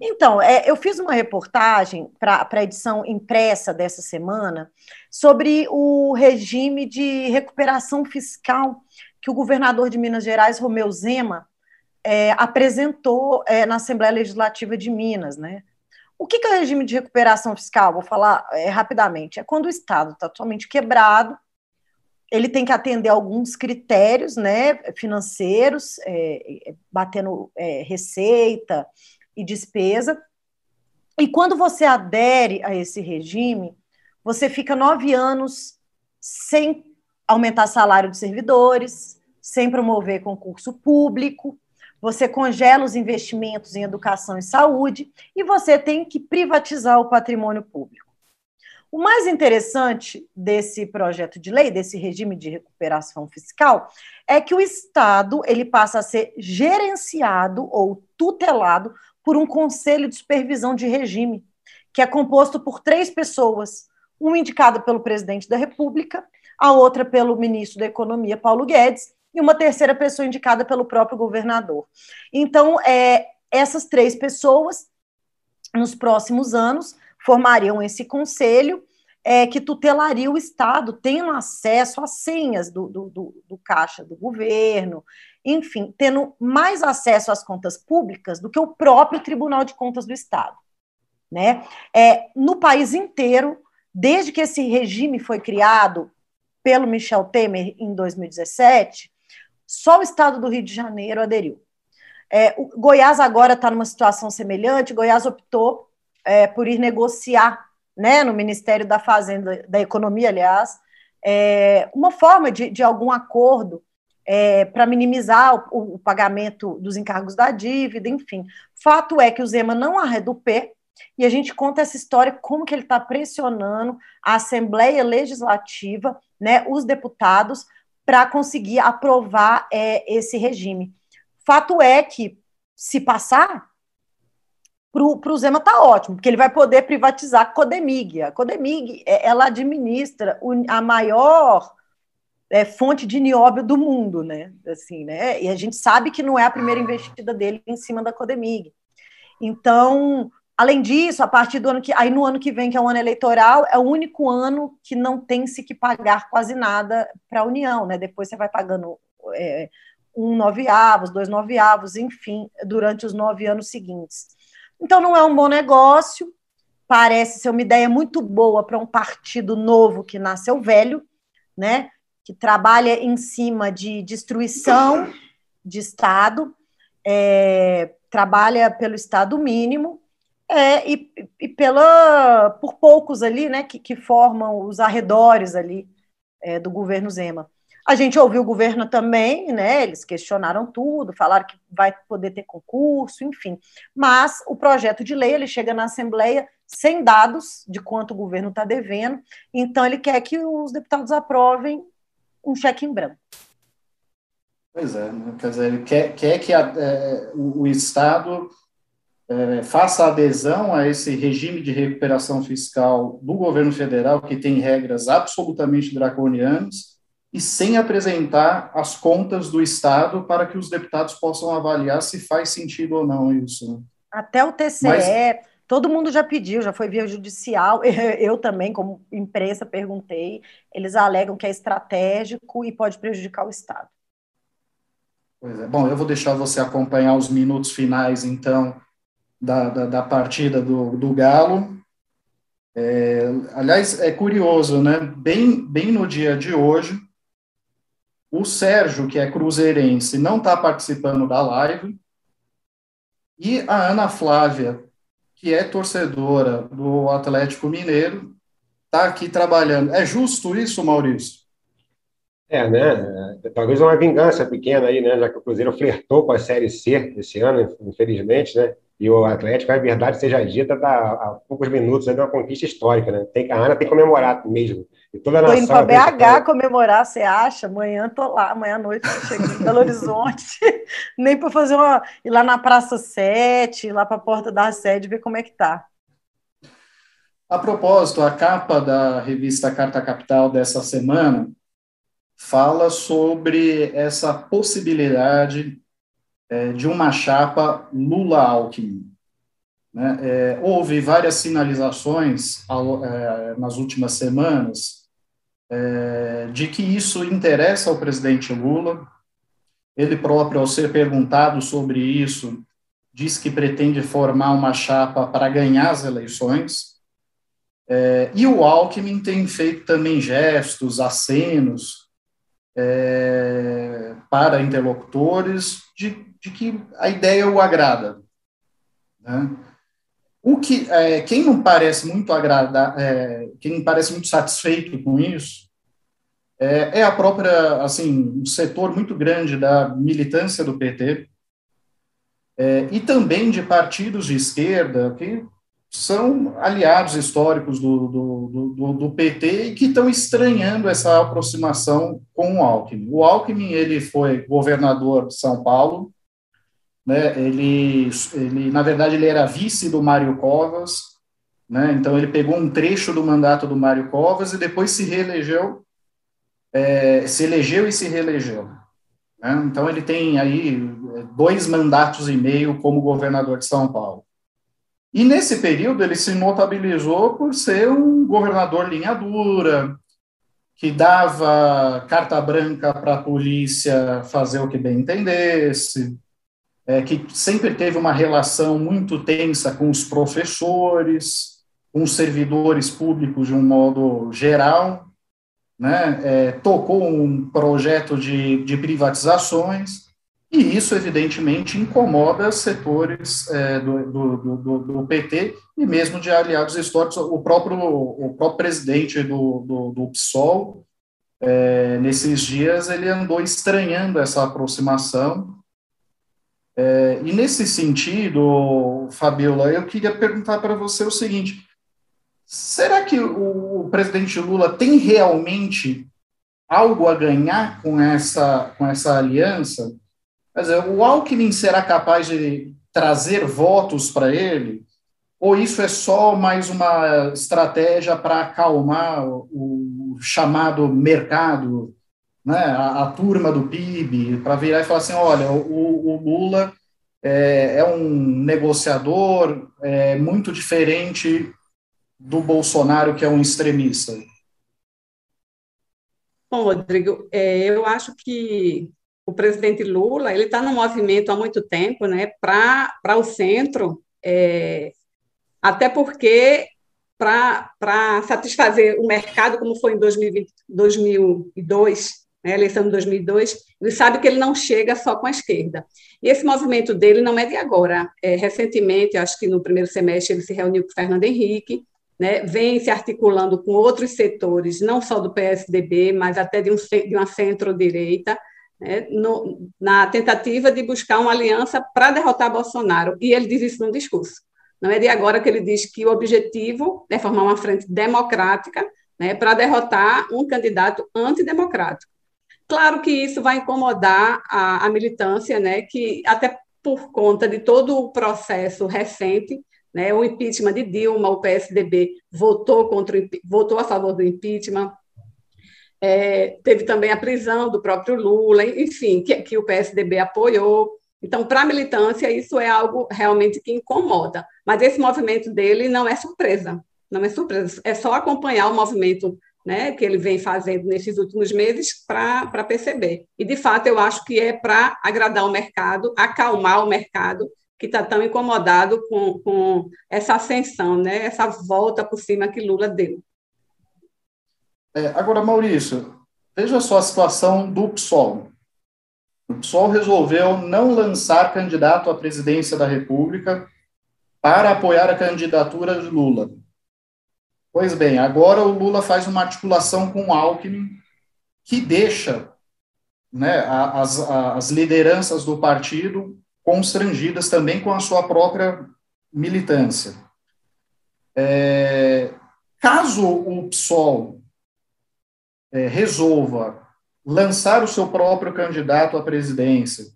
então, é, eu fiz uma reportagem para a edição impressa dessa semana sobre o regime de recuperação fiscal que o governador de Minas Gerais, Romeu Zema, é, apresentou é, na Assembleia Legislativa de Minas, né? O que, que é o regime de recuperação fiscal? Vou falar é, rapidamente. É quando o Estado está totalmente quebrado, ele tem que atender alguns critérios né, financeiros, é, é, batendo é, receita, e despesa. E quando você adere a esse regime, você fica nove anos sem aumentar salário de servidores, sem promover concurso público, você congela os investimentos em educação e saúde e você tem que privatizar o patrimônio público. O mais interessante desse projeto de lei, desse regime de recuperação fiscal, é que o Estado ele passa a ser gerenciado ou tutelado por um conselho de supervisão de regime, que é composto por três pessoas, um indicado pelo presidente da República, a outra pelo ministro da Economia, Paulo Guedes, e uma terceira pessoa indicada pelo próprio governador. Então, é, essas três pessoas, nos próximos anos, formariam esse conselho é, que tutelaria o Estado, tendo acesso às senhas do, do, do, do caixa do governo, enfim, tendo mais acesso às contas públicas do que o próprio Tribunal de Contas do Estado. Né? É, no país inteiro, desde que esse regime foi criado pelo Michel Temer em 2017, só o estado do Rio de Janeiro aderiu. É, Goiás agora está numa situação semelhante. Goiás optou é, por ir negociar, né, no Ministério da Fazenda, da Economia, aliás, é, uma forma de, de algum acordo é, para minimizar o, o, pagamento dos encargos da dívida, enfim. Fato é que o Zema não arredou o pé, e a gente conta essa história, como que ele está pressionando a Assembleia Legislativa, né, os deputados, para conseguir aprovar é, esse regime. Fato é que, se passar, para o Zema está ótimo, porque ele vai poder privatizar a Codemig. A Codemig, é, ela administra a maior é, fonte de nióbio do mundo, né? Assim, né? E a gente sabe que não é a primeira investida dele em cima da Codemig. Então, além disso, a partir do ano que. Aí no ano que vem, que é o ano eleitoral, é o único ano que não tem se que pagar quase nada para a União, né? Depois você vai pagando é, um nove avos, dois nove avos, enfim, durante os nove anos seguintes. Então, não é um bom negócio, parece ser uma ideia muito boa para um partido novo que nasceu velho, né? Que trabalha em cima de destruição de Estado, é, trabalha pelo Estado mínimo é, e, e, pela, por poucos ali, né, que, que formam os arredores ali é, do governo Zema. A gente ouviu o governo também, né? Eles questionaram tudo, falaram que vai poder ter concurso, enfim. Mas o projeto de lei ele chega na Assembleia sem dados de quanto o governo está devendo, então ele quer que os deputados aprovem um cheque em branco. Pois é, né? quer dizer, ele quer, quer que a, é, o, o, Estado é, faça adesão a esse regime de recuperação fiscal do governo federal, que tem regras absolutamente draconianas, e sem apresentar as contas do Estado para que os deputados possam avaliar se faz sentido ou não isso. Né? Até o TCE, Mas, todo mundo já pediu, já foi via judicial, eu também, como imprensa, perguntei, eles alegam que é estratégico e pode prejudicar o Estado. Pois é. Bom, eu vou deixar você acompanhar os minutos finais, então, da, da, da partida do, do Galo. É, aliás, é curioso, né? Bem, bem no dia de hoje, o Sérgio, que é cruzeirense, não está participando da live. E a Ana Flávia, que é torcedora do Atlético Mineiro, está aqui trabalhando. É justo isso, Maurício? É, né? Talvez uma vingança pequena aí, né? Já que o Cruzeiro flertou com a Série C esse ano, infelizmente, né? E o Atlético, a verdade seja dita, está há poucos minutos de uma conquista histórica, né? Tem, a Ana tem que comemorar mesmo. E toda a tô indo para BH comemorar, você acha? Amanhã tô lá, amanhã à noite eu chego em Belo Horizonte, nem para fazer uma. ir lá na Praça 7, ir lá para a porta da sede, ver como é que tá. A propósito, a capa da revista Carta Capital dessa semana fala sobre essa possibilidade é, de uma chapa Lula-Alckmin. Né? É, houve várias sinalizações ao, é, nas últimas semanas é, de que isso interessa ao presidente Lula. Ele próprio, ao ser perguntado sobre isso, diz que pretende formar uma chapa para ganhar as eleições. É, e o Alckmin tem feito também gestos, acenos é, para interlocutores de de que a ideia o agrada. Né? O que, é, quem não parece muito agrada, é, quem não parece muito satisfeito com isso, é, é, a própria, assim, um setor muito grande da militância do PT é, e também de partidos de esquerda que são aliados históricos do, do, do, do, PT e que estão estranhando essa aproximação com o Alckmin. O Alckmin, ele foi governador de São Paulo, né? Ele, ele, na verdade, ele era vice do Mário Covas, né? Então ele pegou um trecho do mandato do Mário Covas e depois se reelegeu, é, se elegeu e se reelegeu. Né? Então ele tem aí é, dois mandatos e meio como governador de São Paulo. E nesse período ele se notabilizou por ser um governador linha dura, que dava carta branca para a polícia fazer o que bem entendesse, é, que sempre teve uma relação muito tensa com os professores, com os servidores públicos de um modo geral, né, é, tocou um projeto de, de privatizações, e isso, evidentemente, incomoda setores é, do, do, do, do, PT e mesmo de aliados históricos. O próprio, o próprio presidente do, do, PSOL, é, nesses dias, ele andou estranhando essa aproximação. É, e nesse sentido, Fabiola, eu queria perguntar para você o seguinte: será que o, presidente Lula tem realmente algo a ganhar com essa, com essa aliança? Quer dizer, o Alckmin será capaz de trazer votos para ele? Ou isso é só mais uma estratégia para acalmar o, o chamado mercado, né, a, a, turma do PIB, para virar e falar assim: olha, o, o Lula é, é, um negociador é, muito diferente do Bolsonaro, que é um extremista? Bom, Rodrigo, é, eu acho que o presidente Lula ele está no movimento há muito tempo, né, para o centro, é, até porque para satisfazer o mercado, como foi em 2020, 2002, né, eleição de 2002, ele sabe que ele não chega só com a esquerda. E esse movimento dele não é de agora. É, recentemente, acho que no primeiro semestre, ele se reuniu com Fernando Henrique, né, vem se articulando com outros setores, não só do PSDB, mas até de, um, de uma centro-direita, né, na tentativa de buscar uma aliança para derrotar Bolsonaro. E ele diz isso no discurso. Não é de agora que ele diz que o objetivo é formar uma frente democrática né, para derrotar um candidato antidemocrático. Claro que isso vai incomodar a, a militância, né, que até por conta de todo o processo recente, né, o impeachment de Dilma, o PSDB votou contra votou a favor do impeachment, é, teve também a prisão do próprio Lula, enfim, que, que o PSDB apoiou. Então, para a militância, isso é algo realmente que incomoda. Mas esse movimento dele não é surpresa, não é surpresa, é só acompanhar o movimento né, que ele vem fazendo nesses últimos meses para perceber. E, de fato, eu acho que é para agradar o mercado, acalmar o mercado, que está tão incomodado com, com essa ascensão, né, essa volta por cima que Lula deu. É, agora, Maurício, veja só a situação do PSOL. O PSOL resolveu não lançar candidato à presidência da República para apoiar a candidatura de Lula. Pois bem, agora o Lula faz uma articulação com o Alckmin que deixa né, as, as lideranças do partido constrangidas também com a sua própria militância. É, caso o PSOL é, resolva lançar o seu próprio candidato à presidência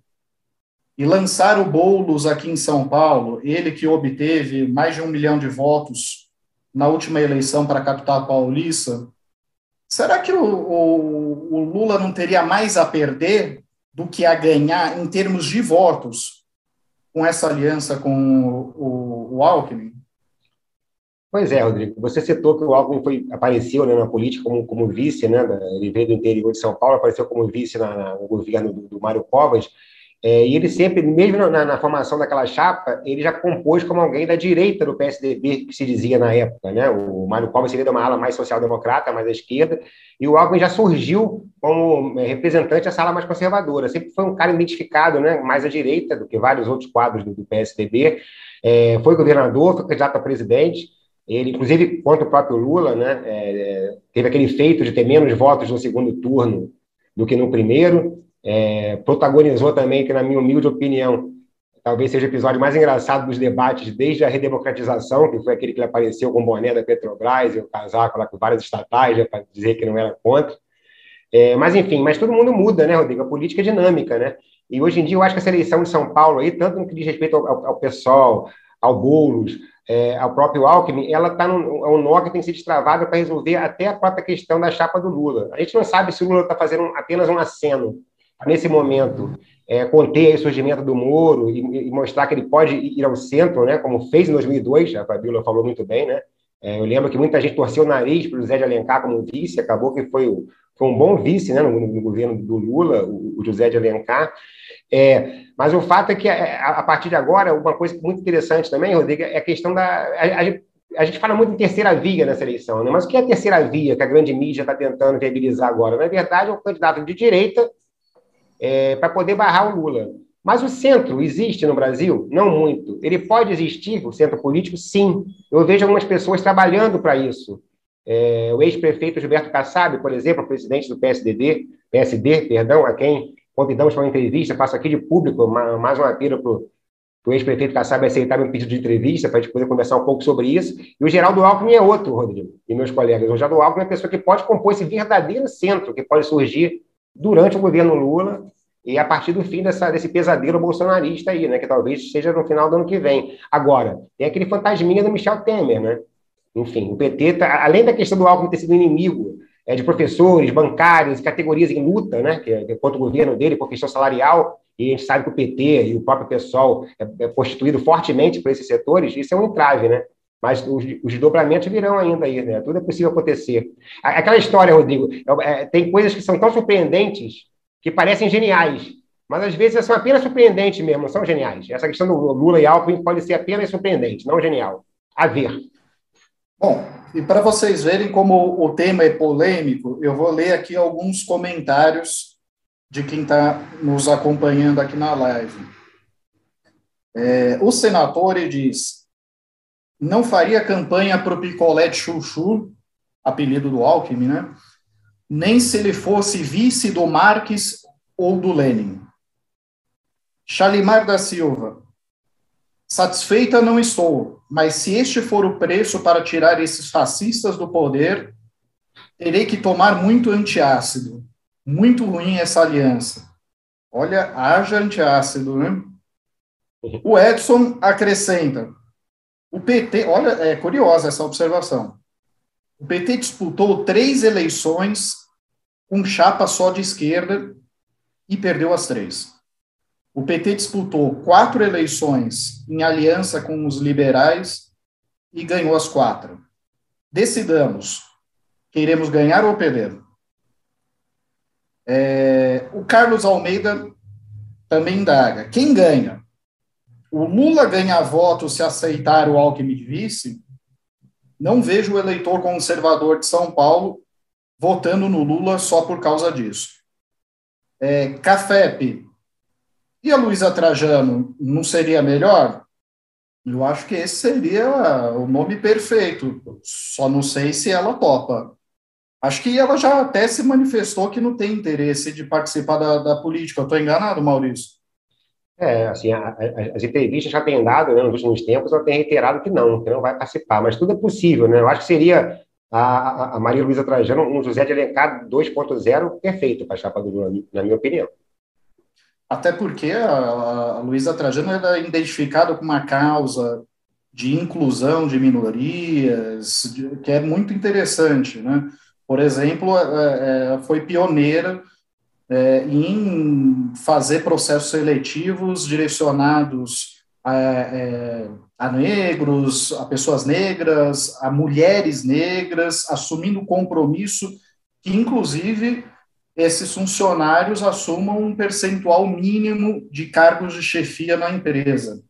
e lançar o Boulos aqui em São Paulo, ele que obteve mais de um milhão de votos na última eleição para a capital paulista, será que o, o, o Lula não teria mais a perder do que a ganhar em termos de votos com essa aliança com o, o, Alckmin? Pois é, Rodrigo. Você citou que o Alckmin foi, apareceu né, na política como, como vice, né? Ele veio do interior de São Paulo, apareceu como vice na, na, no governo do, do Mário Covas. É, e ele sempre, mesmo na, na, formação daquela chapa, ele já compôs como alguém da direita do PSDB, que se dizia na época. Né? O Mário Covas seria de uma ala mais social-democrata, mais à esquerda, e o Alckmin já surgiu como é, representante dessa ala mais conservadora. Sempre foi um cara identificado né, mais à direita do que vários outros quadros do, do PSDB. É, foi governador, foi candidato a presidente, ele, inclusive, contra o próprio Lula, né, é, teve aquele feito de ter menos votos no segundo turno do que no primeiro. É, protagonizou também, que na minha humilde opinião, talvez seja o episódio mais engraçado dos debates desde a redemocratização, que foi aquele que ele apareceu com o boné da Petrobras e o casaco lá com várias estatais, para dizer que não era contra. É, mas, enfim, mas todo mundo muda, né, Rodrigo? A política é dinâmica, né? E hoje em dia eu acho que essa eleição de São Paulo aí, tanto no que diz respeito ao, ao, ao PSOL, ao Boulos, é, ao próprio Alckmin, ela está no é um nó que tem sido destravado para resolver até a própria questão da chapa do Lula. A gente não sabe se o Lula está fazendo apenas um aceno nesse momento é, conter o surgimento do Moro e, e, mostrar que ele pode ir ao centro, né, como fez em 2002, a Fabíola falou muito bem, né? É, eu lembro que muita gente torceu o nariz para o José de Alencar como vice, acabou que foi, foi um bom vice né, no, no governo do Lula, o, o José de Alencar. É, mas o fato é que, é, a, a, partir de agora, uma coisa muito interessante também, Rodrigo, é a questão da. A, a, a gente fala muito em terceira via nessa eleição, né? mas o que é a terceira via que a grande mídia está tentando viabilizar agora? Na verdade, é um candidato de direita é, para poder barrar o Lula. Mas o centro existe no Brasil? Não muito. Ele pode existir, o centro político? Sim. Eu vejo algumas pessoas trabalhando para isso. É, o ex-prefeito Gilberto Kassab, por exemplo, presidente do PSDB, PSD, perdão, a quem convidamos para uma entrevista, passo aqui de público, mais uma pira para o ex-prefeito Kassab aceitar meu pedido de entrevista, para a gente poder conversar um pouco sobre isso. E o Geraldo Alckmin é outro, Rodrigo, e meus colegas. O Geraldo Alckmin é uma pessoa que pode compor esse verdadeiro centro, que pode surgir durante o governo Lula e a partir do fim dessa, desse pesadelo bolsonarista aí, né, que talvez seja no final do ano que vem. Agora, tem aquele fantasminha do Michel Temer, né? Enfim, o PT, tá, além da questão do Alckmin ter sido inimigo é, de professores, bancários, categorias em luta, né, que, que é contra o governo dele, por questão salarial, e a gente sabe que o PT e o próprio pessoal é, é constituído fortemente por esses setores, isso é um entrave, né? Mas os, os desdobramentos virão ainda aí, né? Tudo é possível acontecer. Aquela história, Rodrigo, é, é, tem coisas que são tão surpreendentes que parecem geniais, mas às vezes são apenas surpreendentes mesmo, não são geniais. Essa questão do Lula e Alckmin pode ser apenas surpreendente, não genial. A ver. Bom, e para vocês verem como o tema é polêmico, eu vou ler aqui alguns comentários de quem está nos acompanhando aqui na live. É, o senador diz: não faria campanha para o picolé de chuchu, apelido do Alckmin, né? Nem se ele fosse vice do Marques ou do Lenin. Chalimar da Silva. Satisfeita não estou, mas se este for o preço para tirar esses fascistas do poder, terei que tomar muito antiácido. Muito ruim essa aliança. Olha, haja antiácido, né? O Edson acrescenta: o PT, olha, é curiosa essa observação. O PT disputou três eleições com chapa só de esquerda e perdeu as três. O PT disputou quatro eleições em aliança com os liberais e ganhou as quatro. Decidamos, queremos ganhar ou perder? É, o Carlos Almeida também indaga. Quem ganha? O Lula ganha voto se aceitar o Alckmin de vice? Não vejo o eleitor conservador de São Paulo votando no Lula só por causa disso. É, Cafep, e a Luísa Trajano não seria melhor? Eu acho que esse seria o nome perfeito. Só não sei se ela topa. Acho que ela já até se manifestou que não tem interesse de participar da, da política. Estou enganado, Maurício? É, assim, a, a, as entrevistas já têm dado, né, nos últimos tempos, ela tem reiterado que não, que não vai participar, mas tudo é possível, né? Eu acho que seria a, a Maria Luísa Trajano um José de Alencar 2.0 perfeito para a chapa do Lula, na minha opinião. Até porque a, a Luísa Trajano era identificada com uma causa de inclusão de minorias, de, que é muito interessante, né? Por exemplo, é, é, foi pioneira é, em fazer processos seletivos direcionados a, é, a, negros, a pessoas negras, a mulheres negras, assumindo compromisso que, inclusive, esses funcionários assumam um percentual mínimo de cargos de chefia na empresa.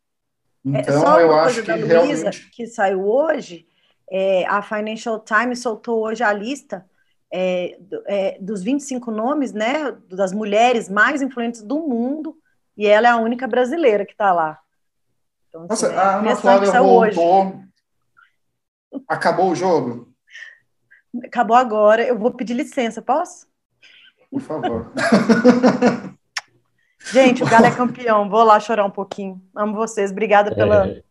É, então, é, eu acho que realmente... que saiu hoje, é, a Financial Times soltou hoje a lista é, é, dos 25 nomes, né, das mulheres mais influentes do mundo, e ela é a única brasileira que está lá. Então, Nossa, assim, a Ana Flávia voltou. Hoje. Acabou o jogo? Acabou agora. Eu vou pedir licença, posso? Por favor. Gente, o Galo é campeão. Vou lá chorar um pouquinho. Amo vocês. Obrigada pela, é.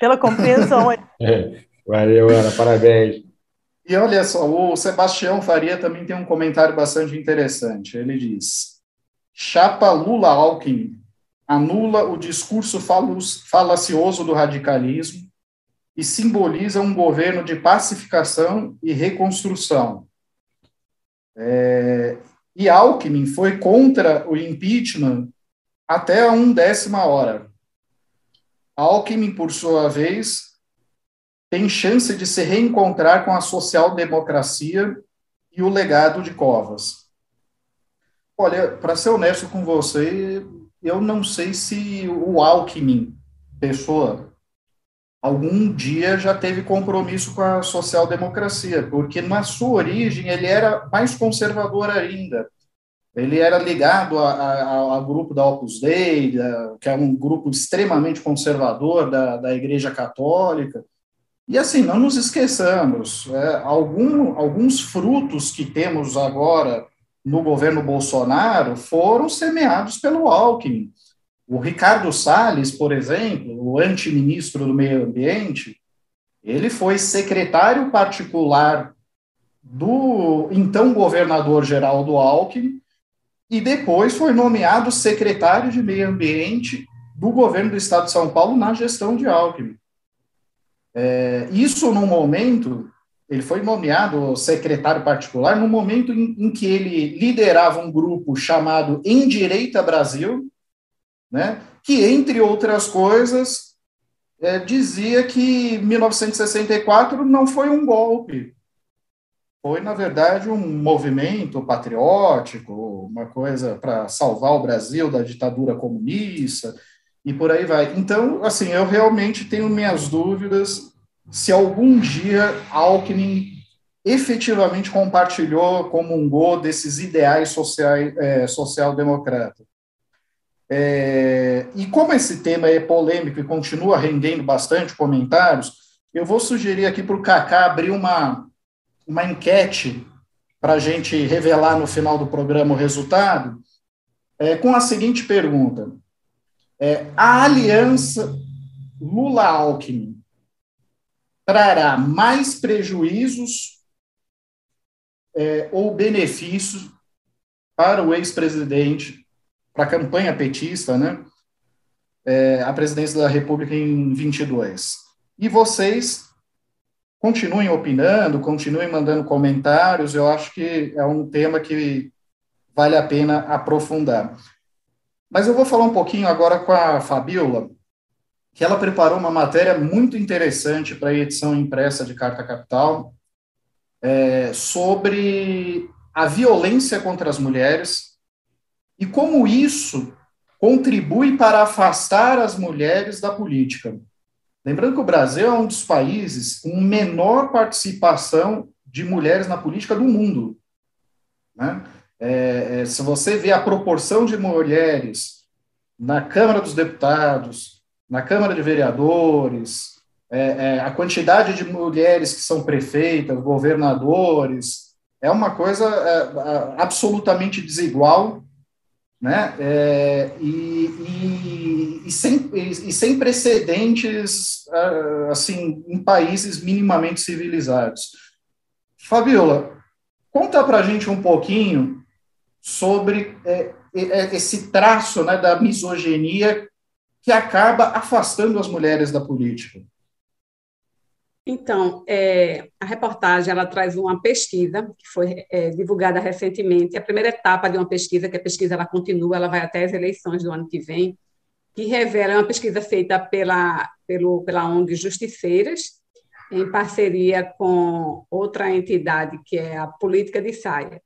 pela compreensão. É. Valeu, Ana. Parabéns. E olha só, o Sebastião Faria também tem um comentário bastante interessante. Ele diz: Chapa Lula Alckmin anula o discurso falacioso do radicalismo e simboliza um governo de pacificação e reconstrução. É, e Alckmin foi contra o impeachment até a um décima hora. Alckmin, por sua vez, tem chance de se reencontrar com a social-democracia e o legado de Covas. Olha, para ser honesto com você, eu não sei se o Alckmin, pessoa, algum dia já teve compromisso com a social-democracia, porque na sua origem ele era mais conservador ainda. Ele era ligado ao grupo da Opus Dei, da, que é um grupo extremamente conservador da, da Igreja Católica. E assim, não nos esqueçamos, é, algum, alguns frutos que temos agora no governo Bolsonaro foram semeados pelo Alckmin. O Ricardo Salles, por exemplo, o antiministro do Meio Ambiente, ele foi secretário particular do então governador Geraldo Alckmin e depois foi nomeado secretário de Meio Ambiente do governo do Estado de São Paulo na gestão de Alckmin. É, isso no momento ele foi nomeado secretário particular no momento em, em, que ele liderava um grupo chamado Endireita Brasil, né, que, entre outras coisas, é, dizia que 1964 não foi um golpe, foi, na verdade, um movimento patriótico, uma coisa para salvar o Brasil da ditadura comunista, e por aí vai. Então, assim, eu realmente tenho minhas dúvidas se algum dia Alckmin efetivamente compartilhou, comungou desses ideais sociais, é, social-democratas. É, e como esse tema é polêmico e continua rendendo bastante comentários, eu vou sugerir aqui para o Cacá abrir uma, uma enquete para a gente revelar no final do programa o resultado, é, com a seguinte pergunta: é, a aliança Lula-Alckmin trará mais prejuízos é, ou benefícios para o ex-presidente, para a campanha petista, né? É, a presidência da República em 22. E vocês continuem opinando, continuem mandando comentários, eu acho que é um tema que vale a pena aprofundar. Mas eu vou falar um pouquinho agora com a Fabiola, que ela preparou uma matéria muito interessante para a edição impressa de Carta Capital é, sobre a violência contra as mulheres e como isso contribui para afastar as mulheres da política. Lembrando que o Brasil é um dos países com menor participação de mulheres na política do mundo. Né? É, é se você vê a proporção de mulheres na Câmara dos Deputados, na Câmara de Vereadores, é, é, a quantidade de mulheres que são prefeitas, governadores, é uma coisa é, absolutamente desigual, né? É, e, e, e, sem, e, sem, precedentes, assim, em países minimamente civilizados. Fabiola, conta para gente um pouquinho sobre é, esse traço né, da misoginia que acaba afastando as mulheres da política? Então, é, a reportagem ela traz uma pesquisa que foi é, divulgada recentemente, a primeira etapa de uma pesquisa, que a pesquisa ela continua, ela vai até as eleições do ano que vem, que revela é uma pesquisa feita pela, pelo, pela ONG Justiceiras, em parceria com outra entidade, que é a Política de Saia.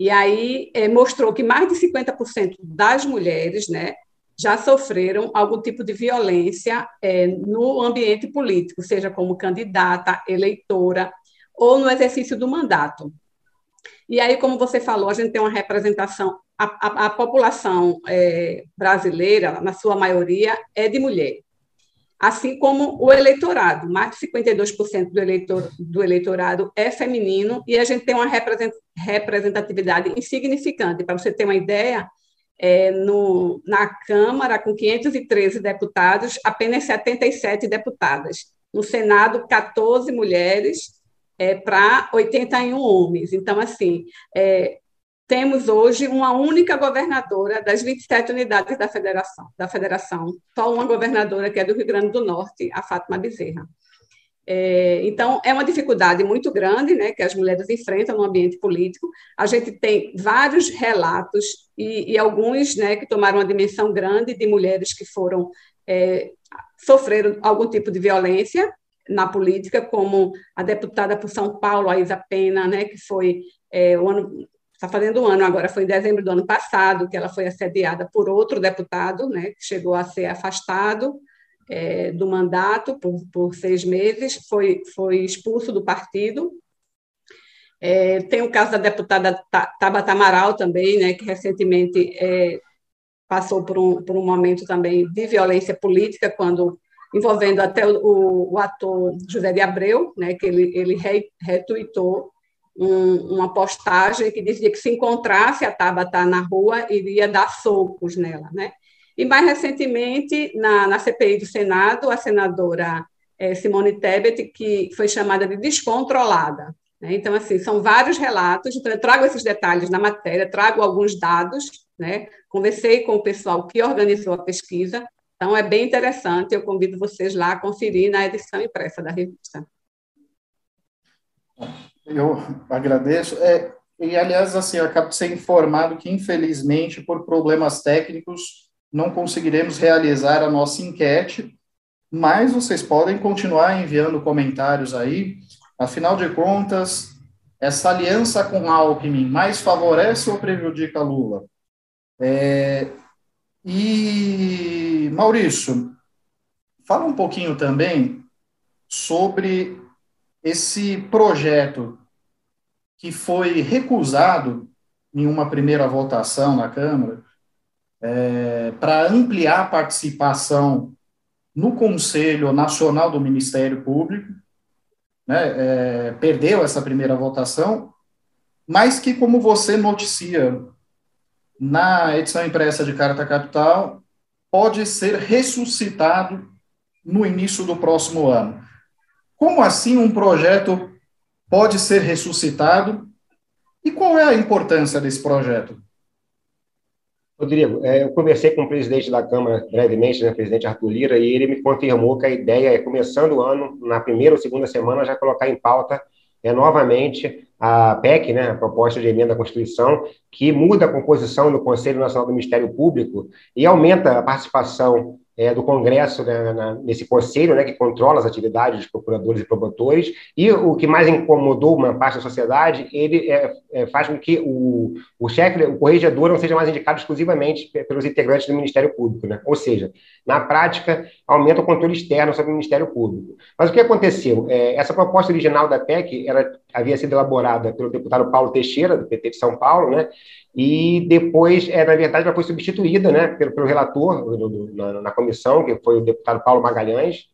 E aí é, mostrou que mais de 50% das mulheres né, já sofreram algum tipo de violência é, no ambiente político, seja como candidata, eleitora ou no exercício do mandato. E aí, como você falou, a gente tem uma representação, a, a, a população é, brasileira, na sua maioria, é de mulher. Assim como o eleitorado, mais de 52% do, eleitor, do eleitorado é feminino, e a gente tem uma representatividade insignificante. Para você ter uma ideia, é, no, na Câmara, com 513 deputados, apenas 77 deputadas. No Senado, 14 mulheres é, para 81 homens. Então, assim, é, temos hoje uma única governadora das 27 unidades da federação, da federação, só uma governadora que é do Rio Grande do Norte, a Fátima Bezerra. É, então, é uma dificuldade muito grande né, que as mulheres enfrentam no ambiente político. A gente tem vários relatos e, e alguns né, que tomaram uma dimensão grande de mulheres que foram é, sofreram algum tipo de violência na política, como a deputada por São Paulo, a Isa Pena, né, que foi é, ano está fazendo um ano agora, foi em dezembro do ano passado, que ela foi assediada por outro deputado, né, que chegou a ser afastado é, do mandato por, por seis meses, foi, foi expulso do partido. É, tem o caso da deputada Tabata Amaral também, né, que recentemente é, passou por um, por um momento também de violência política, quando envolvendo até o, o ator José de Abreu, né, que ele, ele retuitou um, uma postagem que dizia que se encontrasse a Tabata na rua, iria dar socos nela, né? E mais recentemente, na, na CPI do Senado, a senadora é, Simone Tebet, que foi chamada de descontrolada. Né? Então, assim, são vários relatos, então eu trago esses detalhes na matéria, trago alguns dados, né? conversei com o pessoal que organizou a pesquisa, então é bem interessante, eu convido vocês lá a conferir na edição impressa da revista. Eu agradeço. É, e, aliás, assim, eu acabo de ser informado que, infelizmente, por problemas técnicos, não conseguiremos realizar a nossa enquete, mas vocês podem continuar enviando comentários aí. Afinal de contas, essa aliança com Alckmin mais favorece ou prejudica Lula? É, e, Maurício, fala um pouquinho também sobre esse projeto que foi recusado em uma primeira votação na Câmara é, para ampliar a participação no Conselho Nacional do Ministério Público, né, é, perdeu essa primeira votação, mas que, como você noticia na edição impressa de Carta Capital, pode ser ressuscitado no início do próximo ano. Como assim um projeto pode ser ressuscitado. E qual é a importância desse projeto? Rodrigo, é, eu conversei com o presidente da Câmara brevemente, né, o presidente Arthur Lira, e ele me confirmou que a ideia é, começando o ano, na primeira ou segunda semana, já colocar em pauta é, novamente a PEC, né, a proposta de emenda à Constituição, que muda a composição do Conselho Nacional do Ministério Público e aumenta a participação é, do Congresso né, na, nesse conselho, né, que controla as atividades dos procuradores e promotores, e o que mais incomodou uma parte da sociedade, ele é, é, faz com que o, o chefe, o corregedor, não seja mais indicado exclusivamente pelos integrantes do Ministério Público, né? ou seja, na prática, aumenta o controle externo sobre o Ministério Público. Mas o que aconteceu? É, essa proposta original da PEC, ela havia sido elaborada pelo deputado Paulo Teixeira, do PT de São Paulo, né, e depois, é, na verdade, ela foi substituída né, pelo, pelo relator do, do, na, na, comissão, que foi o deputado Paulo Magalhães,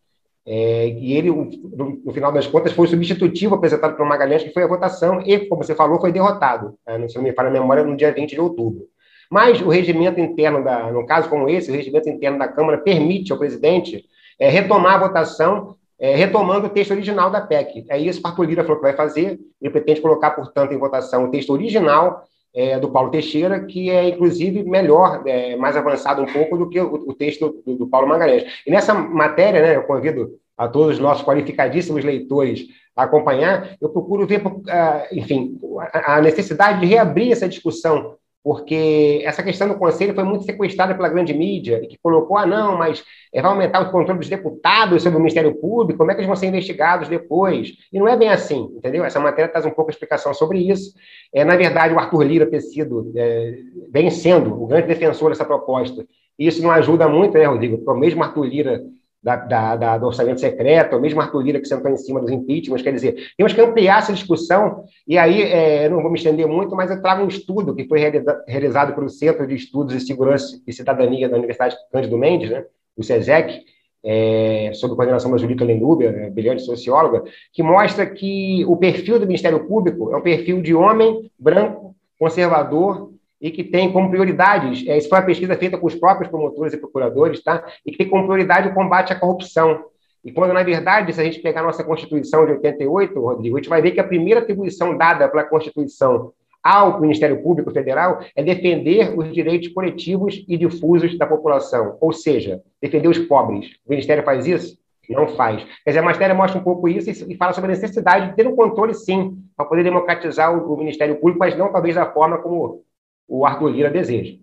é, e ele, no, no, final das contas, foi o substitutivo apresentado pelo Magalhães, que foi a votação, e, como você falou, foi derrotado, é, se não me falha a memória, no dia 20 de outubro. Mas o regimento interno, da, no caso como esse, o regimento interno da Câmara permite ao presidente é, retomar a votação é, retomando o texto original da PEC. É isso que o Arthur Lira falou que vai fazer, ele pretende colocar, portanto, em votação o texto original é, do Paulo Teixeira, que é, inclusive, melhor, é, mais avançado um pouco do que o, o texto do, do, Paulo Magalhães. E nessa matéria, né, eu convido a todos os nossos qualificadíssimos leitores a acompanhar, eu procuro ver, ah, enfim, a necessidade de reabrir essa discussão porque essa questão do conselho foi muito sequestrada pela grande mídia, e que colocou, ah, não, mas vai aumentar o controle dos deputados sobre o Ministério Público, como é que eles vão ser investigados depois? E não é bem assim, entendeu? Essa matéria traz um pouco de explicação sobre isso. É, na verdade, o Arthur Lira ter sido, é, sendo o grande defensor dessa proposta. E isso não ajuda muito, né, Rodrigo? Porque o mesmo Arthur Lira da, da, da, do orçamento secreto, o mesmo Arthur Lira que sentou em cima dos impeachments, quer dizer, temos que ampliar essa discussão, e aí, é, não vou me estender muito, mas eu trago um estudo que foi realizado pelo Centro de Estudos de Segurança e Cidadania da Universidade Cândido Mendes, né, o SESEC, é, sob coordenação da Julita Lenduber, é, brilhante socióloga, que mostra que o perfil do Ministério Público é um perfil de homem branco, conservador, e que tem como prioridades, é, isso foi uma pesquisa feita com os próprios promotores e procuradores, tá? e que tem como prioridade o combate à corrupção. E quando, na verdade, se a gente pegar a nossa Constituição de 88, Rodrigo, a gente vai ver que a primeira atribuição dada pela Constituição ao Ministério Público Federal é defender os direitos coletivos e difusos da população, ou seja, defender os pobres. O Ministério faz isso? não faz. Quer dizer, a matéria mostra um pouco isso e fala sobre a necessidade de ter um controle, sim, para poder democratizar o, o Ministério Público, mas não talvez da forma como o Arthur Lira deseja.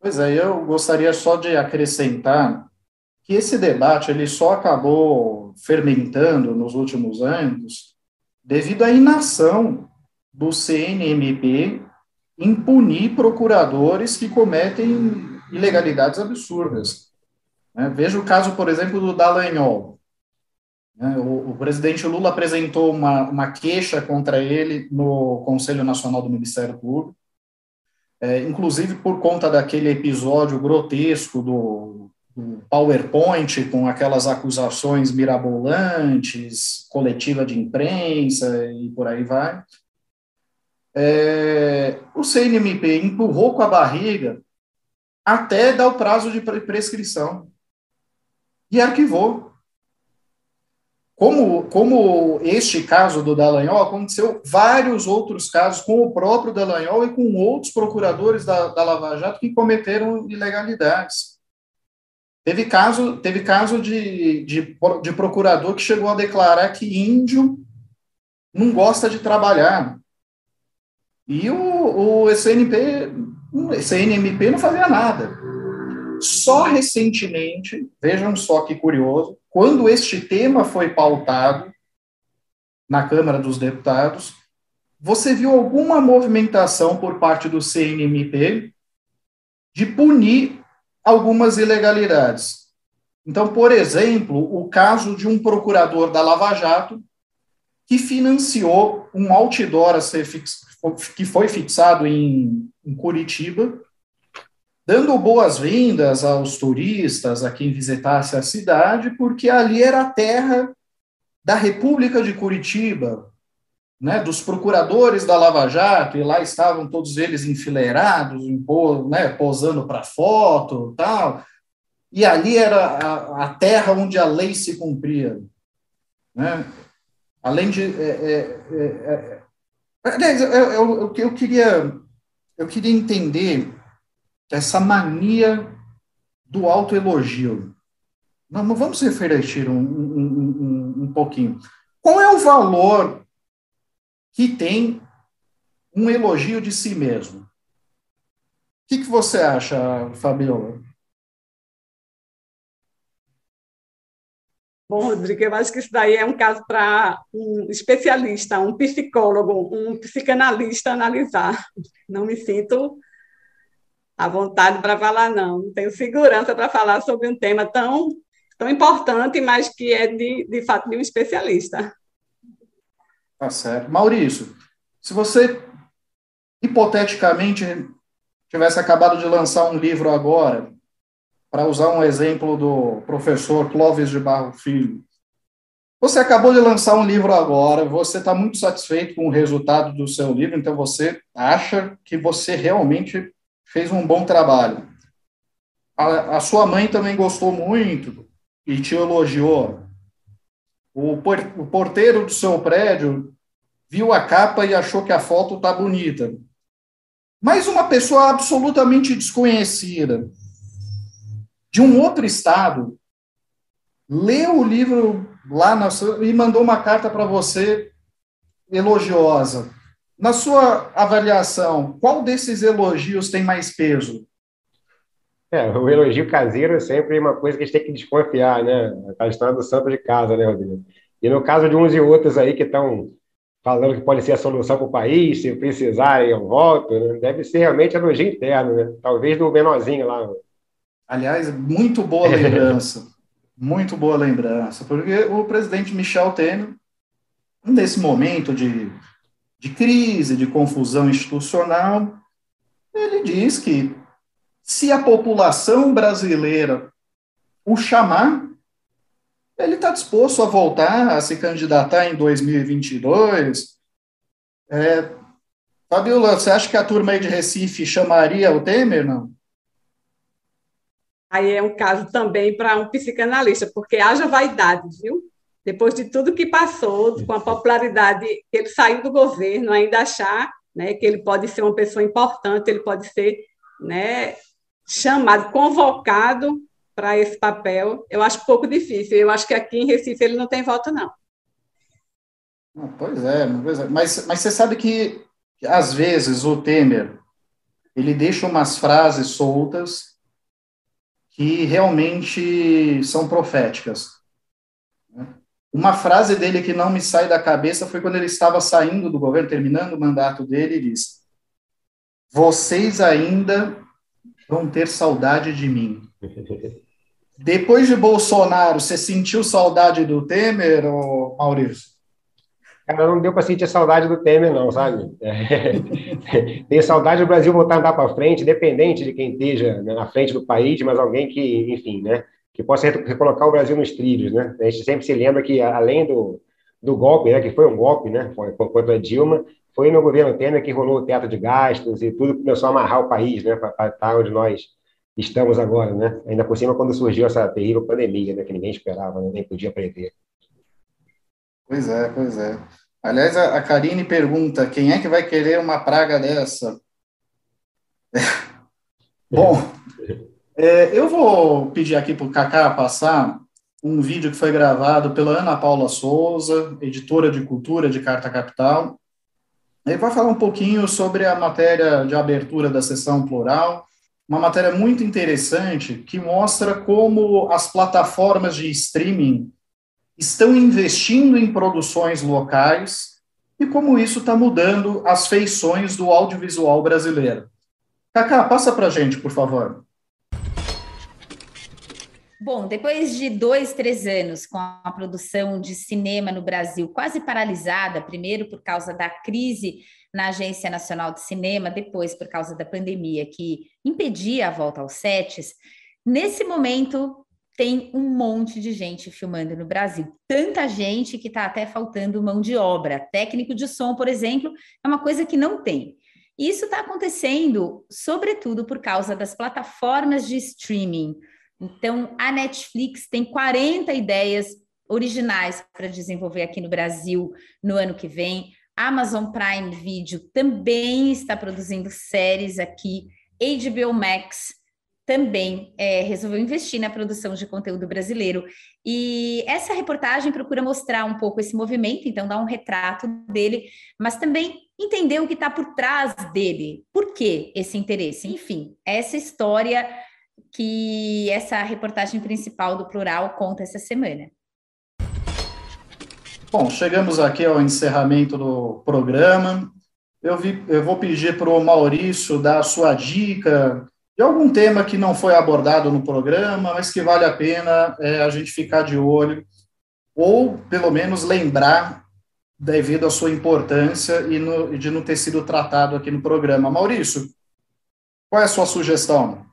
Pois é, eu gostaria só de acrescentar que esse debate ele só acabou fermentando nos últimos anos devido à inação do CNMP em punir procuradores que cometem ilegalidades absurdas. Né? Veja o caso, por exemplo, do Dallagnol. Né? O, presidente Lula apresentou uma, uma queixa contra ele no Conselho Nacional do Ministério Público, é, inclusive por conta daquele episódio grotesco do, do, PowerPoint com aquelas acusações mirabolantes, coletiva de imprensa e por aí vai. É, o CNMP empurrou com a barriga até dar o prazo de prescrição e arquivou. Como, como este caso do Dallagnol, aconteceu vários outros casos com o próprio Dallagnol e com outros procuradores da, da Lava Jato que cometeram ilegalidades. Teve caso, teve caso de, de, de procurador que chegou a declarar que índio não gosta de trabalhar. E o, o SNP, o CNMP não fazia nada. Só recentemente, vejam só que curioso, quando este tema foi pautado na Câmara dos Deputados, você viu alguma movimentação por parte do CNMP de punir algumas ilegalidades. Então, por exemplo, o caso de um procurador da Lava Jato que financiou um outdoor a ser fix, que foi fixado em, em Curitiba, dando boas-vindas aos turistas, a quem visitasse a cidade, porque ali era a terra da República de Curitiba, né, dos procuradores da Lava Jato, e lá estavam todos eles enfileirados, né, posando para foto tal, e ali era a, a, terra onde a lei se cumpria. Né? Além de... É, é, é, é eu, eu, eu, queria, eu queria entender essa mania do autoelogio. Vamos, refletir um, um, um, um pouquinho. Qual é o valor que tem um elogio de si mesmo? O que, que você acha, Fabiola? Bom, Rodrigo, eu acho que isso daí é um caso para um especialista, um psicólogo, um psicanalista analisar. Não me sinto à vontade para falar, não. Não tenho segurança para falar sobre um tema tão, tão importante, mas que é, de, de fato, de um especialista. Tá certo. Maurício, se você, hipoteticamente, tivesse acabado de lançar um livro agora, para usar um exemplo do professor Clóvis de Barro Filho, você acabou de lançar um livro agora, você está muito satisfeito com o resultado do seu livro, então você acha que você realmente fez um bom trabalho. A, a sua mãe também gostou muito e te elogiou. O, o porteiro do seu prédio viu a capa e achou que a foto está bonita. Mas uma pessoa absolutamente desconhecida, de um outro estado, leu o livro lá na e mandou uma carta para você elogiosa. Na sua avaliação, qual desses elogios tem mais peso? É, o elogio caseiro é sempre uma coisa que a gente tem que desconfiar, né? A história do santo de casa, né, Rodrigo? E no caso de uns e outros aí que estão falando que pode ser a solução para o país, se precisarem eu volto, né? deve ser realmente elogio interno, né? Talvez do menorzinho lá. Aliás, muito boa lembrança. muito boa lembrança, porque o presidente Michel Temer, nesse momento de de crise, de confusão institucional, ele diz que se a população brasileira o chamar, ele está disposto a voltar a se candidatar em 2022. É, Fabiola, você acha que a turma aí de Recife chamaria o Temer, não? Aí é um caso também para um psicanalista, porque haja vaidade, viu? Depois de tudo que passou, com a popularidade, ele saiu do governo, ainda achar né, que ele pode ser uma pessoa importante, ele pode ser né, chamado, convocado para esse papel. Eu acho pouco difícil. Eu acho que aqui em Recife ele não tem voto, não. Pois é, pois é. Mas, mas você sabe que, às vezes, o Temer ele deixa umas frases soltas que realmente são proféticas. Uma frase dele que não me sai da cabeça foi quando ele estava saindo do governo, terminando o mandato dele, ele disse: Vocês ainda vão ter saudade de mim. Depois de Bolsonaro, você sentiu saudade do Temer, ou Maurício? Cara, não deu para sentir saudade do Temer, não, sabe? É. Tenho saudade do Brasil voltar a andar para frente, independente de quem esteja né, na frente do país, mas alguém que, enfim, né, que possa recolocar o Brasil nos trilhos, né? A gente sempre se lembra que, além do, do golpe, né, que foi um golpe, né, contra a Dilma, foi no governo Temer que rolou o teto de gastos e tudo começou a amarrar o país, né, para estar onde nós estamos agora, né? Ainda por cima quando surgiu essa terrível pandemia, né, que ninguém esperava, né, nem podia prever. Pois é, pois é. Aliás, a, Karine pergunta: quem é que vai querer uma praga dessa? Bom, é, eu vou pedir aqui para o Cacá passar um vídeo que foi gravado pela Ana Paula Souza, editora de cultura de Carta Capital. Ele vai falar um pouquinho sobre a matéria de abertura da sessão plural, uma matéria muito interessante que mostra como as plataformas de streaming estão investindo em produções locais e como isso está mudando as feições do audiovisual brasileiro. Cacá, passa para a gente, por favor. Bom, depois de dois, três anos com a produção de cinema no Brasil quase paralisada, primeiro por causa da crise na Agência Nacional de Cinema, depois por causa da pandemia que impedia a volta aos sets, nesse momento tem um monte de gente filmando no Brasil. Tanta gente que está até faltando mão de obra. Técnico de som, por exemplo, é uma coisa que não tem. Isso está acontecendo, sobretudo, por causa das plataformas de streaming. Então, a Netflix tem 40 ideias originais para desenvolver aqui no Brasil no ano que vem. A Amazon Prime Video também está produzindo séries aqui. HBO Max também é, resolveu investir na produção de conteúdo brasileiro. E essa reportagem procura mostrar um pouco esse movimento, então dar um retrato dele, mas também entender o que está por trás dele. Por que esse interesse? Enfim, essa história que essa reportagem principal do Plural conta essa semana. Bom, chegamos aqui ao encerramento do programa. Eu, vi, eu vou pedir para o Maurício dar a sua dica de algum tema que não foi abordado no programa, mas que vale a pena é, a gente ficar de olho, ou pelo menos lembrar devido à sua importância e, no, de não ter sido tratado aqui no programa. Maurício, qual é a sua sugestão?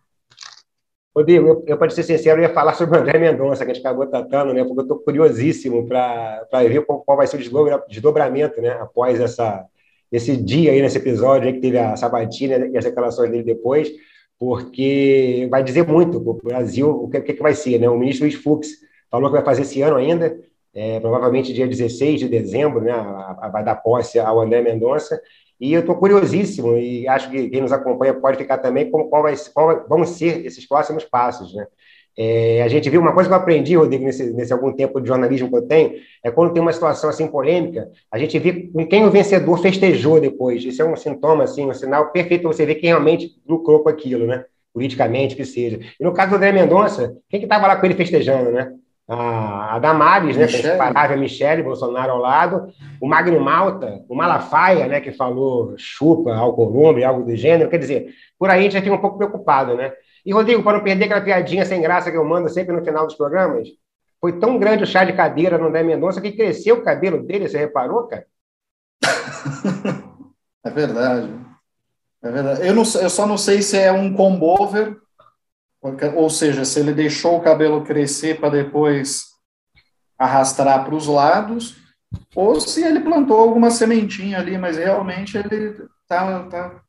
Rodrigo, eu, eu para ser sincero, eu ia falar sobre o André Mendonça, que a gente acabou tratando, né, porque eu estou curiosíssimo para ver qual, qual, vai ser o desdobramento né, após essa, esse dia aí, nesse episódio aí, que teve a sabatina e as declarações dele depois porque vai dizer muito para o Brasil o que, que, vai ser. Né? O ministro Luiz Fux falou que vai fazer esse ano ainda, é, provavelmente dia 16 de dezembro, né? A, a, vai dar posse ao André Mendonça, e eu estou curiosíssimo, e acho que quem nos acompanha pode ficar também, como qual, vai, qual vão ser esses próximos passos. Né? É, a gente viu uma coisa que eu aprendi, Rodrigo, nesse, nesse algum tempo de jornalismo que eu tenho, é quando tem uma situação assim polêmica, a gente vê com quem o vencedor festejou depois. Isso é um sintoma, assim, um sinal perfeito para você ver quem realmente lucrou com aquilo, né? Politicamente, que seja. E no caso do André Mendonça, quem que estava lá com ele festejando, né? A, a Damares, né, parava a Michele Bolsonaro ao lado, o Magno Malta, o Malafaia, né, que falou chupa, Alcolumbre, algo do gênero, quer dizer, por aí a gente já fica um pouco preocupado, né? E, Rodrigo, para não perder aquela piadinha sem graça que eu mando sempre no final dos programas, foi tão grande o chá de cadeira no André Mendonça que cresceu o cabelo dele, você reparou, cara? É verdade. É verdade. Eu, não, eu só não sei se é um combover, ou seja, se ele deixou o cabelo crescer para depois arrastar para os lados, ou se ele plantou alguma sementinha ali, mas realmente ele tá, tá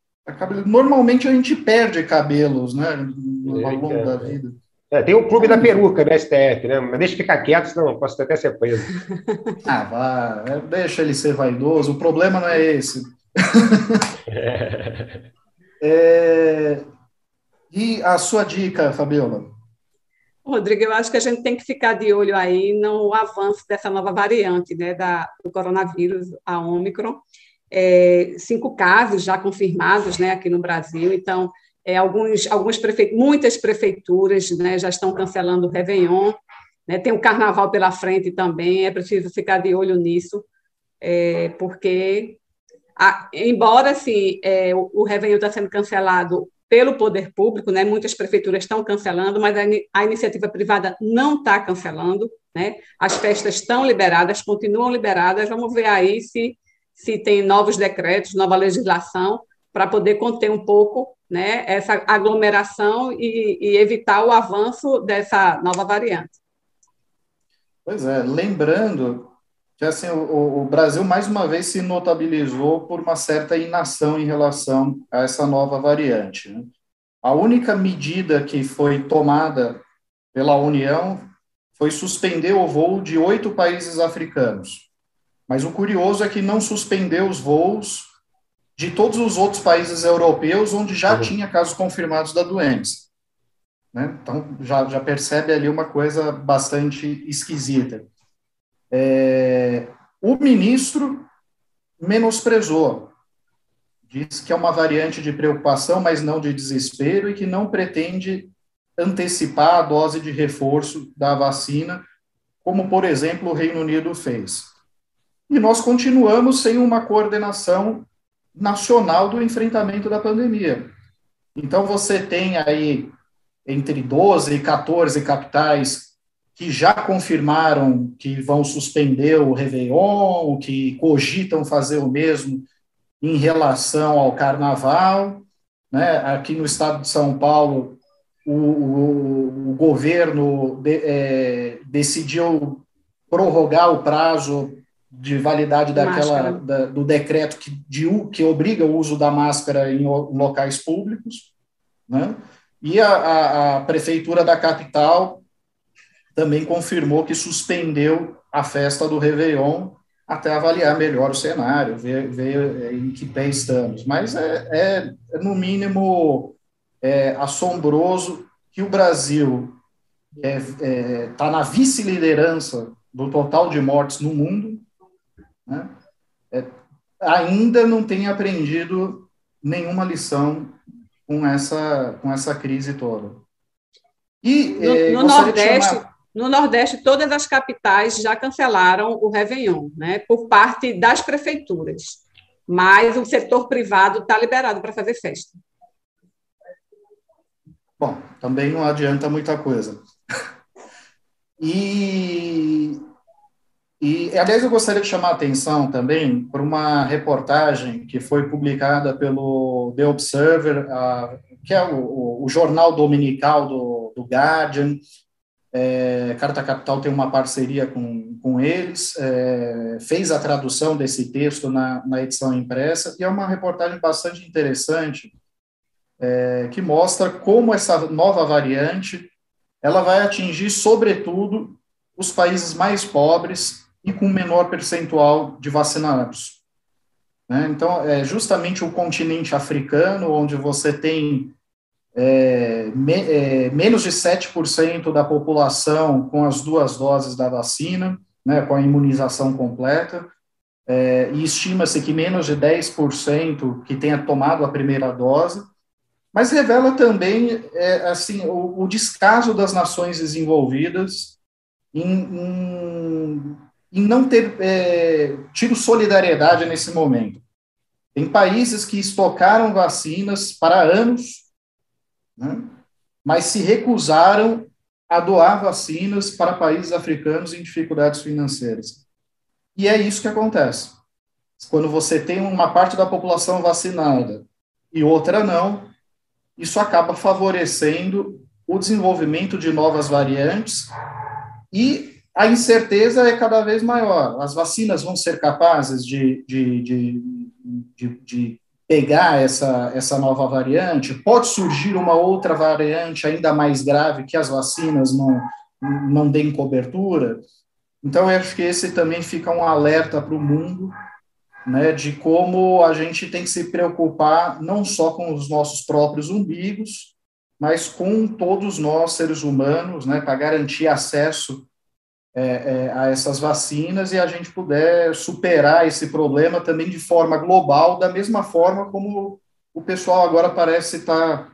Normalmente a gente perde cabelos, né? Longo é, da vida. É, tem o clube da peruca no STF, né? Mas deixa ficar quieto, senão posso até ser preso. ah, vá, é, deixa ele ser vaidoso. O problema não é esse. é... E a sua dica, Fabiola? Rodrigo, eu acho que a gente tem que ficar de olho aí no avanço dessa nova variante né, da, do coronavírus, a Ômicron. É, cinco casos já confirmados né, aqui no Brasil, então, é, alguns, algumas prefe... muitas prefeituras né, já estão cancelando o Réveillon, né, tem o Carnaval pela frente também, é preciso ficar de olho nisso, é, porque, a, embora assim, é, o, o Réveillon está sendo cancelado pelo poder público, né? Muitas prefeituras estão cancelando, mas a, a iniciativa privada não está cancelando, né? As festas estão liberadas, continuam liberadas. Vamos ver aí se se tem novos decretos, nova legislação para poder conter um pouco, né? Essa aglomeração e, e evitar o avanço dessa nova variante. Pois é, lembrando que assim o, o, Brasil mais uma vez se notabilizou por uma certa inação em relação a essa nova variante. Né? A única medida que foi tomada pela União foi suspender o voo de oito países africanos. Mas o curioso é que não suspendeu os voos de todos os outros países europeus onde já uhum. tinha casos confirmados da doença. Né? Então, já, já percebe ali uma coisa bastante esquisita. É, o ministro menosprezou, diz que é uma variante de preocupação, mas não de desespero, e que não pretende antecipar a dose de reforço da vacina, como, por exemplo, o Reino Unido fez. E nós continuamos sem uma coordenação nacional do enfrentamento da pandemia. Então, você tem aí entre 12 e 14 capitais que já confirmaram que vão suspender o Réveillon, que cogitam fazer o mesmo em relação ao Carnaval. Né? Aqui no estado de São Paulo, o, o, o governo de, é, decidiu prorrogar o prazo de validade daquela da, do decreto que, de, que obriga o uso da máscara em, locais públicos, né? E a, a, a prefeitura da capital também confirmou que suspendeu a festa do Réveillon até avaliar melhor o cenário, ver, ver é, em que pé estamos. Mas é, é, é no mínimo, é, assombroso que o Brasil está é, tá na vice-liderança do total de mortes no mundo, né? É, ainda não tem aprendido nenhuma lição com essa, com essa crise toda. E, no, no Nordeste. No Nordeste, todas as capitais já cancelaram o Réveillon, né, por parte das prefeituras. Mas o setor privado está liberado para fazer festa. Bom, também não adianta muita coisa. E, e, aliás, eu gostaria de chamar a atenção também para uma reportagem que foi publicada pelo The Observer, que é o, o, o jornal dominical do, do Guardian, é, Carta Capital tem uma parceria com, com eles, é, fez a tradução desse texto na, na edição impressa, e é uma reportagem bastante interessante, é, que mostra como essa nova variante ela vai atingir, sobretudo, os países mais pobres e com menor percentual de vacinados. Né? Então, é justamente o continente africano, onde você tem é, me, é, menos de 7% da população com as duas doses da vacina, né, com a imunização completa, é, e estima-se que menos de 10% que tenha tomado a primeira dose, mas revela também é, assim o, o, descaso das nações desenvolvidas em, em, em não ter é, tido solidariedade nesse momento. Tem países que estocaram vacinas para anos né? mas se recusaram a doar vacinas para países africanos em dificuldades financeiras. E é isso que acontece. Quando você tem uma parte da população vacinada e outra não, isso acaba favorecendo o desenvolvimento de novas variantes e a incerteza é cada vez maior. As vacinas vão ser capazes de, de, de, de, de pegar essa, essa nova variante, pode surgir uma outra variante ainda mais grave que as vacinas não, não deem cobertura. Então, eu acho que esse também fica um alerta para o mundo, né, de como a gente tem que se preocupar não só com os nossos próprios umbigos, mas com todos nós, seres humanos, né, para garantir acesso é, é, a essas vacinas e a gente puder superar esse problema também de forma global, da mesma forma como o pessoal agora parece estar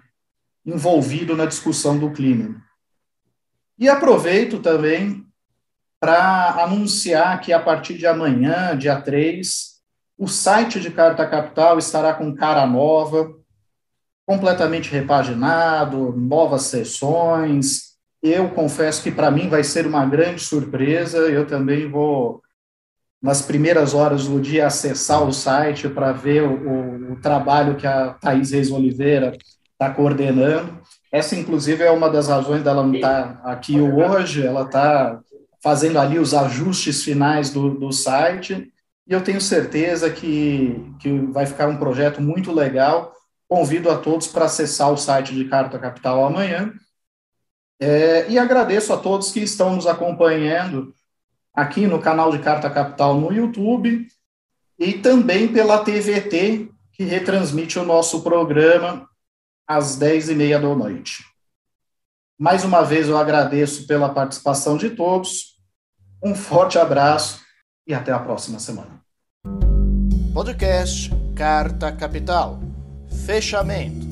envolvido na discussão do clima. E aproveito também para anunciar que a partir de amanhã, dia 3, o site de Carta Capital estará com cara nova, completamente repaginado, novas sessões. Eu confesso que para mim vai ser uma grande surpresa. Eu também vou, nas primeiras horas do dia, acessar o site para ver o, o, trabalho que a Thais Reis Oliveira está coordenando. Essa, inclusive, é uma das razões dela não estar tá aqui hoje. Ela está fazendo ali os ajustes finais do, do site. E eu tenho certeza que, que vai ficar um projeto muito legal Convido a todos para acessar o site de Carta Capital amanhã. É, e agradeço a todos que estão nos acompanhando aqui no canal de Carta Capital no YouTube e também pela TVT, que retransmite o nosso programa às 10h30 da noite. Mais uma vez eu agradeço pela participação de todos, um forte abraço e até a próxima semana. Podcast Carta Capital Fechamento.